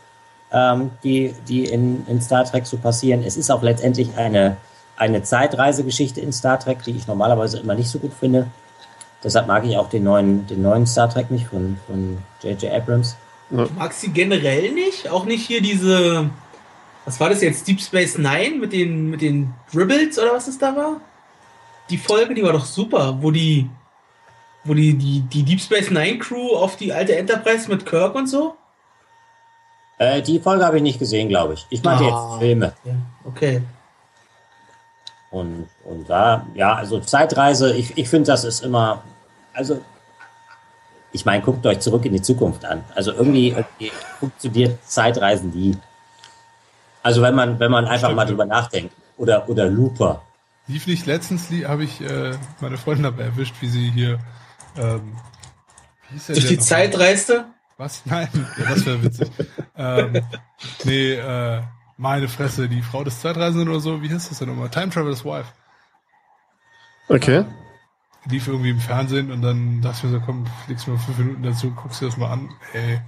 ähm, die, die in, in Star Trek so passieren. Es ist auch letztendlich eine, eine Zeitreisegeschichte in Star Trek, die ich normalerweise immer nicht so gut finde. Deshalb mag ich auch den neuen, den neuen Star Trek nicht von J.J. Abrams. Du magst sie generell nicht? Auch nicht hier diese was war das jetzt? Deep Space Nine mit den, mit den Dribbles oder was es da war? Die Folge, die war doch super, wo die, wo die, die, die Deep Space Nine Crew auf die alte Enterprise mit Kirk und so? Äh, die Folge habe ich nicht gesehen, glaube ich. Ich meinte ah, jetzt Filme. Ja, okay. Und, und da, ja, also Zeitreise, ich, ich finde, das ist immer, also, ich meine, guckt euch zurück in die Zukunft an. Also irgendwie, irgendwie funktioniert Zeitreisen nie. Also wenn man, wenn man einfach Stimmt, mal drüber nachdenkt. Oder, oder Looper. Lief nicht letztens, habe ich äh, meine Freundin dabei erwischt, wie sie hier ähm, wie hieß Durch die Zeit reiste? Was? Nein, ja, das wäre witzig. ähm, nee, äh, meine Fresse, die Frau des Zeitreisenden oder so, wie hieß das denn nochmal? Time Traveler's Wife. Okay. Äh, lief irgendwie im Fernsehen und dann dachte ich mir so, komm, fliegst mal fünf Minuten dazu, guckst dir das mal an. Ey,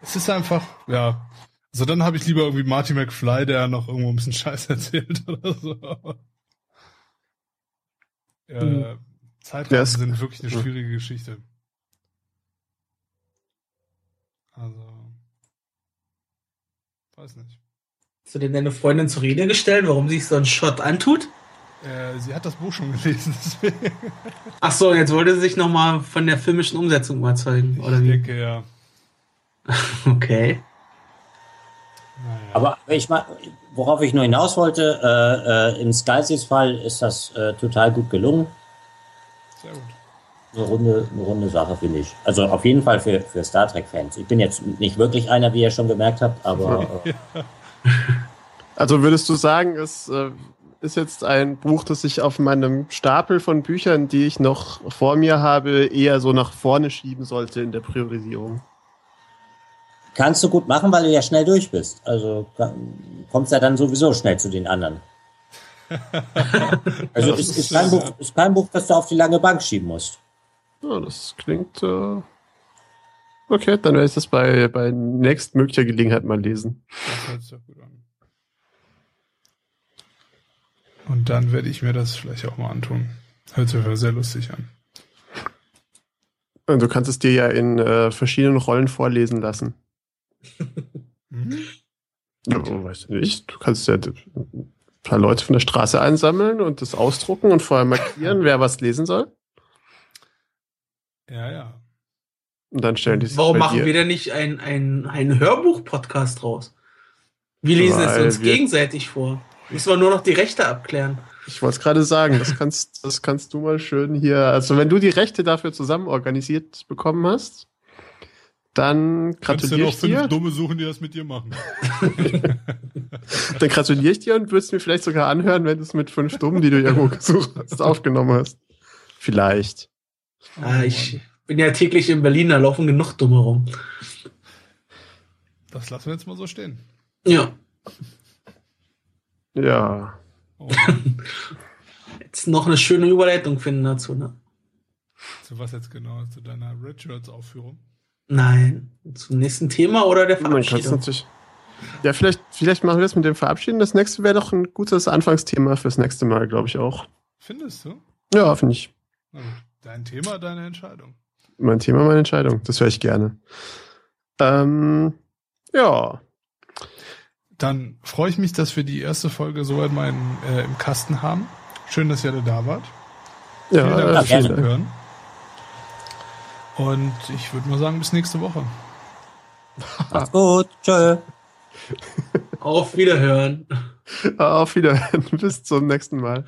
es ist einfach, ja, also dann habe ich lieber irgendwie Marty McFly, der noch irgendwo ein bisschen Scheiß erzählt oder so. Äh, mhm. Zeitreisen sind wirklich eine schwierige Geschichte. Also, weiß nicht. Hast du denn deine Freundin zur Rede gestellt, warum sich so ein Shot antut? Äh, sie hat das Buch schon gelesen, deswegen. Ach so, jetzt wollte sie sich nochmal von der filmischen Umsetzung überzeugen, oder ich wie? denke, ja. okay. Aber ich mal, worauf ich nur hinaus wollte, äh, äh, im Skysys Fall ist das äh, total gut gelungen. Sehr gut. Eine runde, eine runde Sache, finde ich. Also auf jeden Fall für, für Star Trek-Fans. Ich bin jetzt nicht wirklich einer, wie ihr schon gemerkt habt, aber. Äh, also würdest du sagen, es äh, ist jetzt ein Buch, das ich auf meinem Stapel von Büchern, die ich noch vor mir habe, eher so nach vorne schieben sollte in der Priorisierung. Kannst du gut machen, weil du ja schnell durch bist. Also kommst ja dann sowieso schnell zu den anderen. also ist, ist, kein Buch, ist kein Buch, das du auf die lange Bank schieben musst. Ja, das klingt. Äh okay, dann werde ich das bei, bei nächstmöglicher Gelegenheit mal lesen. Das hört sich doch gut an. Und dann werde ich mir das vielleicht auch mal antun. Hört sich sehr lustig an. Und du kannst es dir ja in äh, verschiedenen Rollen vorlesen lassen. hm? Ja, weißt du nicht. Du kannst ja ein paar Leute von der Straße einsammeln und das ausdrucken und vorher markieren, wer was lesen soll. Ja, ja. Und dann stellen die sich Warum machen dir. wir denn nicht einen ein Hörbuch-Podcast raus? Wir lesen Weil es uns gegenseitig vor. Müssen wir nur noch die Rechte abklären. Ich wollte es gerade sagen, das kannst, das kannst du mal schön hier. Also wenn du die Rechte dafür zusammen organisiert bekommen hast, dann gratuliere ich dir. Kannst du Dumme suchen, die das mit dir machen. dann gratuliere ich dir und würdest mir vielleicht sogar anhören, wenn du es mit fünf Dummen, die du irgendwo gesucht hast, aufgenommen hast. Vielleicht. Ah, ich bin ja täglich in Berlin, da laufen genug Dumme rum. Das lassen wir jetzt mal so stehen. Ja. Ja. Oh. jetzt noch eine schöne Überleitung finden dazu, ne? Zu was jetzt genau? Zu deiner Redshirts-Aufführung? Nein, zum nächsten Thema oder der Verabschiedung? Ja, vielleicht, vielleicht machen wir das mit dem Verabschieden. Das nächste wäre doch ein gutes Anfangsthema fürs nächste Mal, glaube ich auch. Findest du? Ja, finde ich. Dein Thema, deine Entscheidung. Mein Thema, meine Entscheidung. Das höre ich gerne. Ähm, ja. Dann freue ich mich, dass wir die erste Folge soweit mal in, äh, im Kasten haben. Schön, dass ihr alle da wart. Ja, Vielen Dank fürs Hören. Und ich würde mal sagen, bis nächste Woche. Macht's gut. Tschö. Auf Wiederhören. Auf Wiederhören. Bis zum nächsten Mal.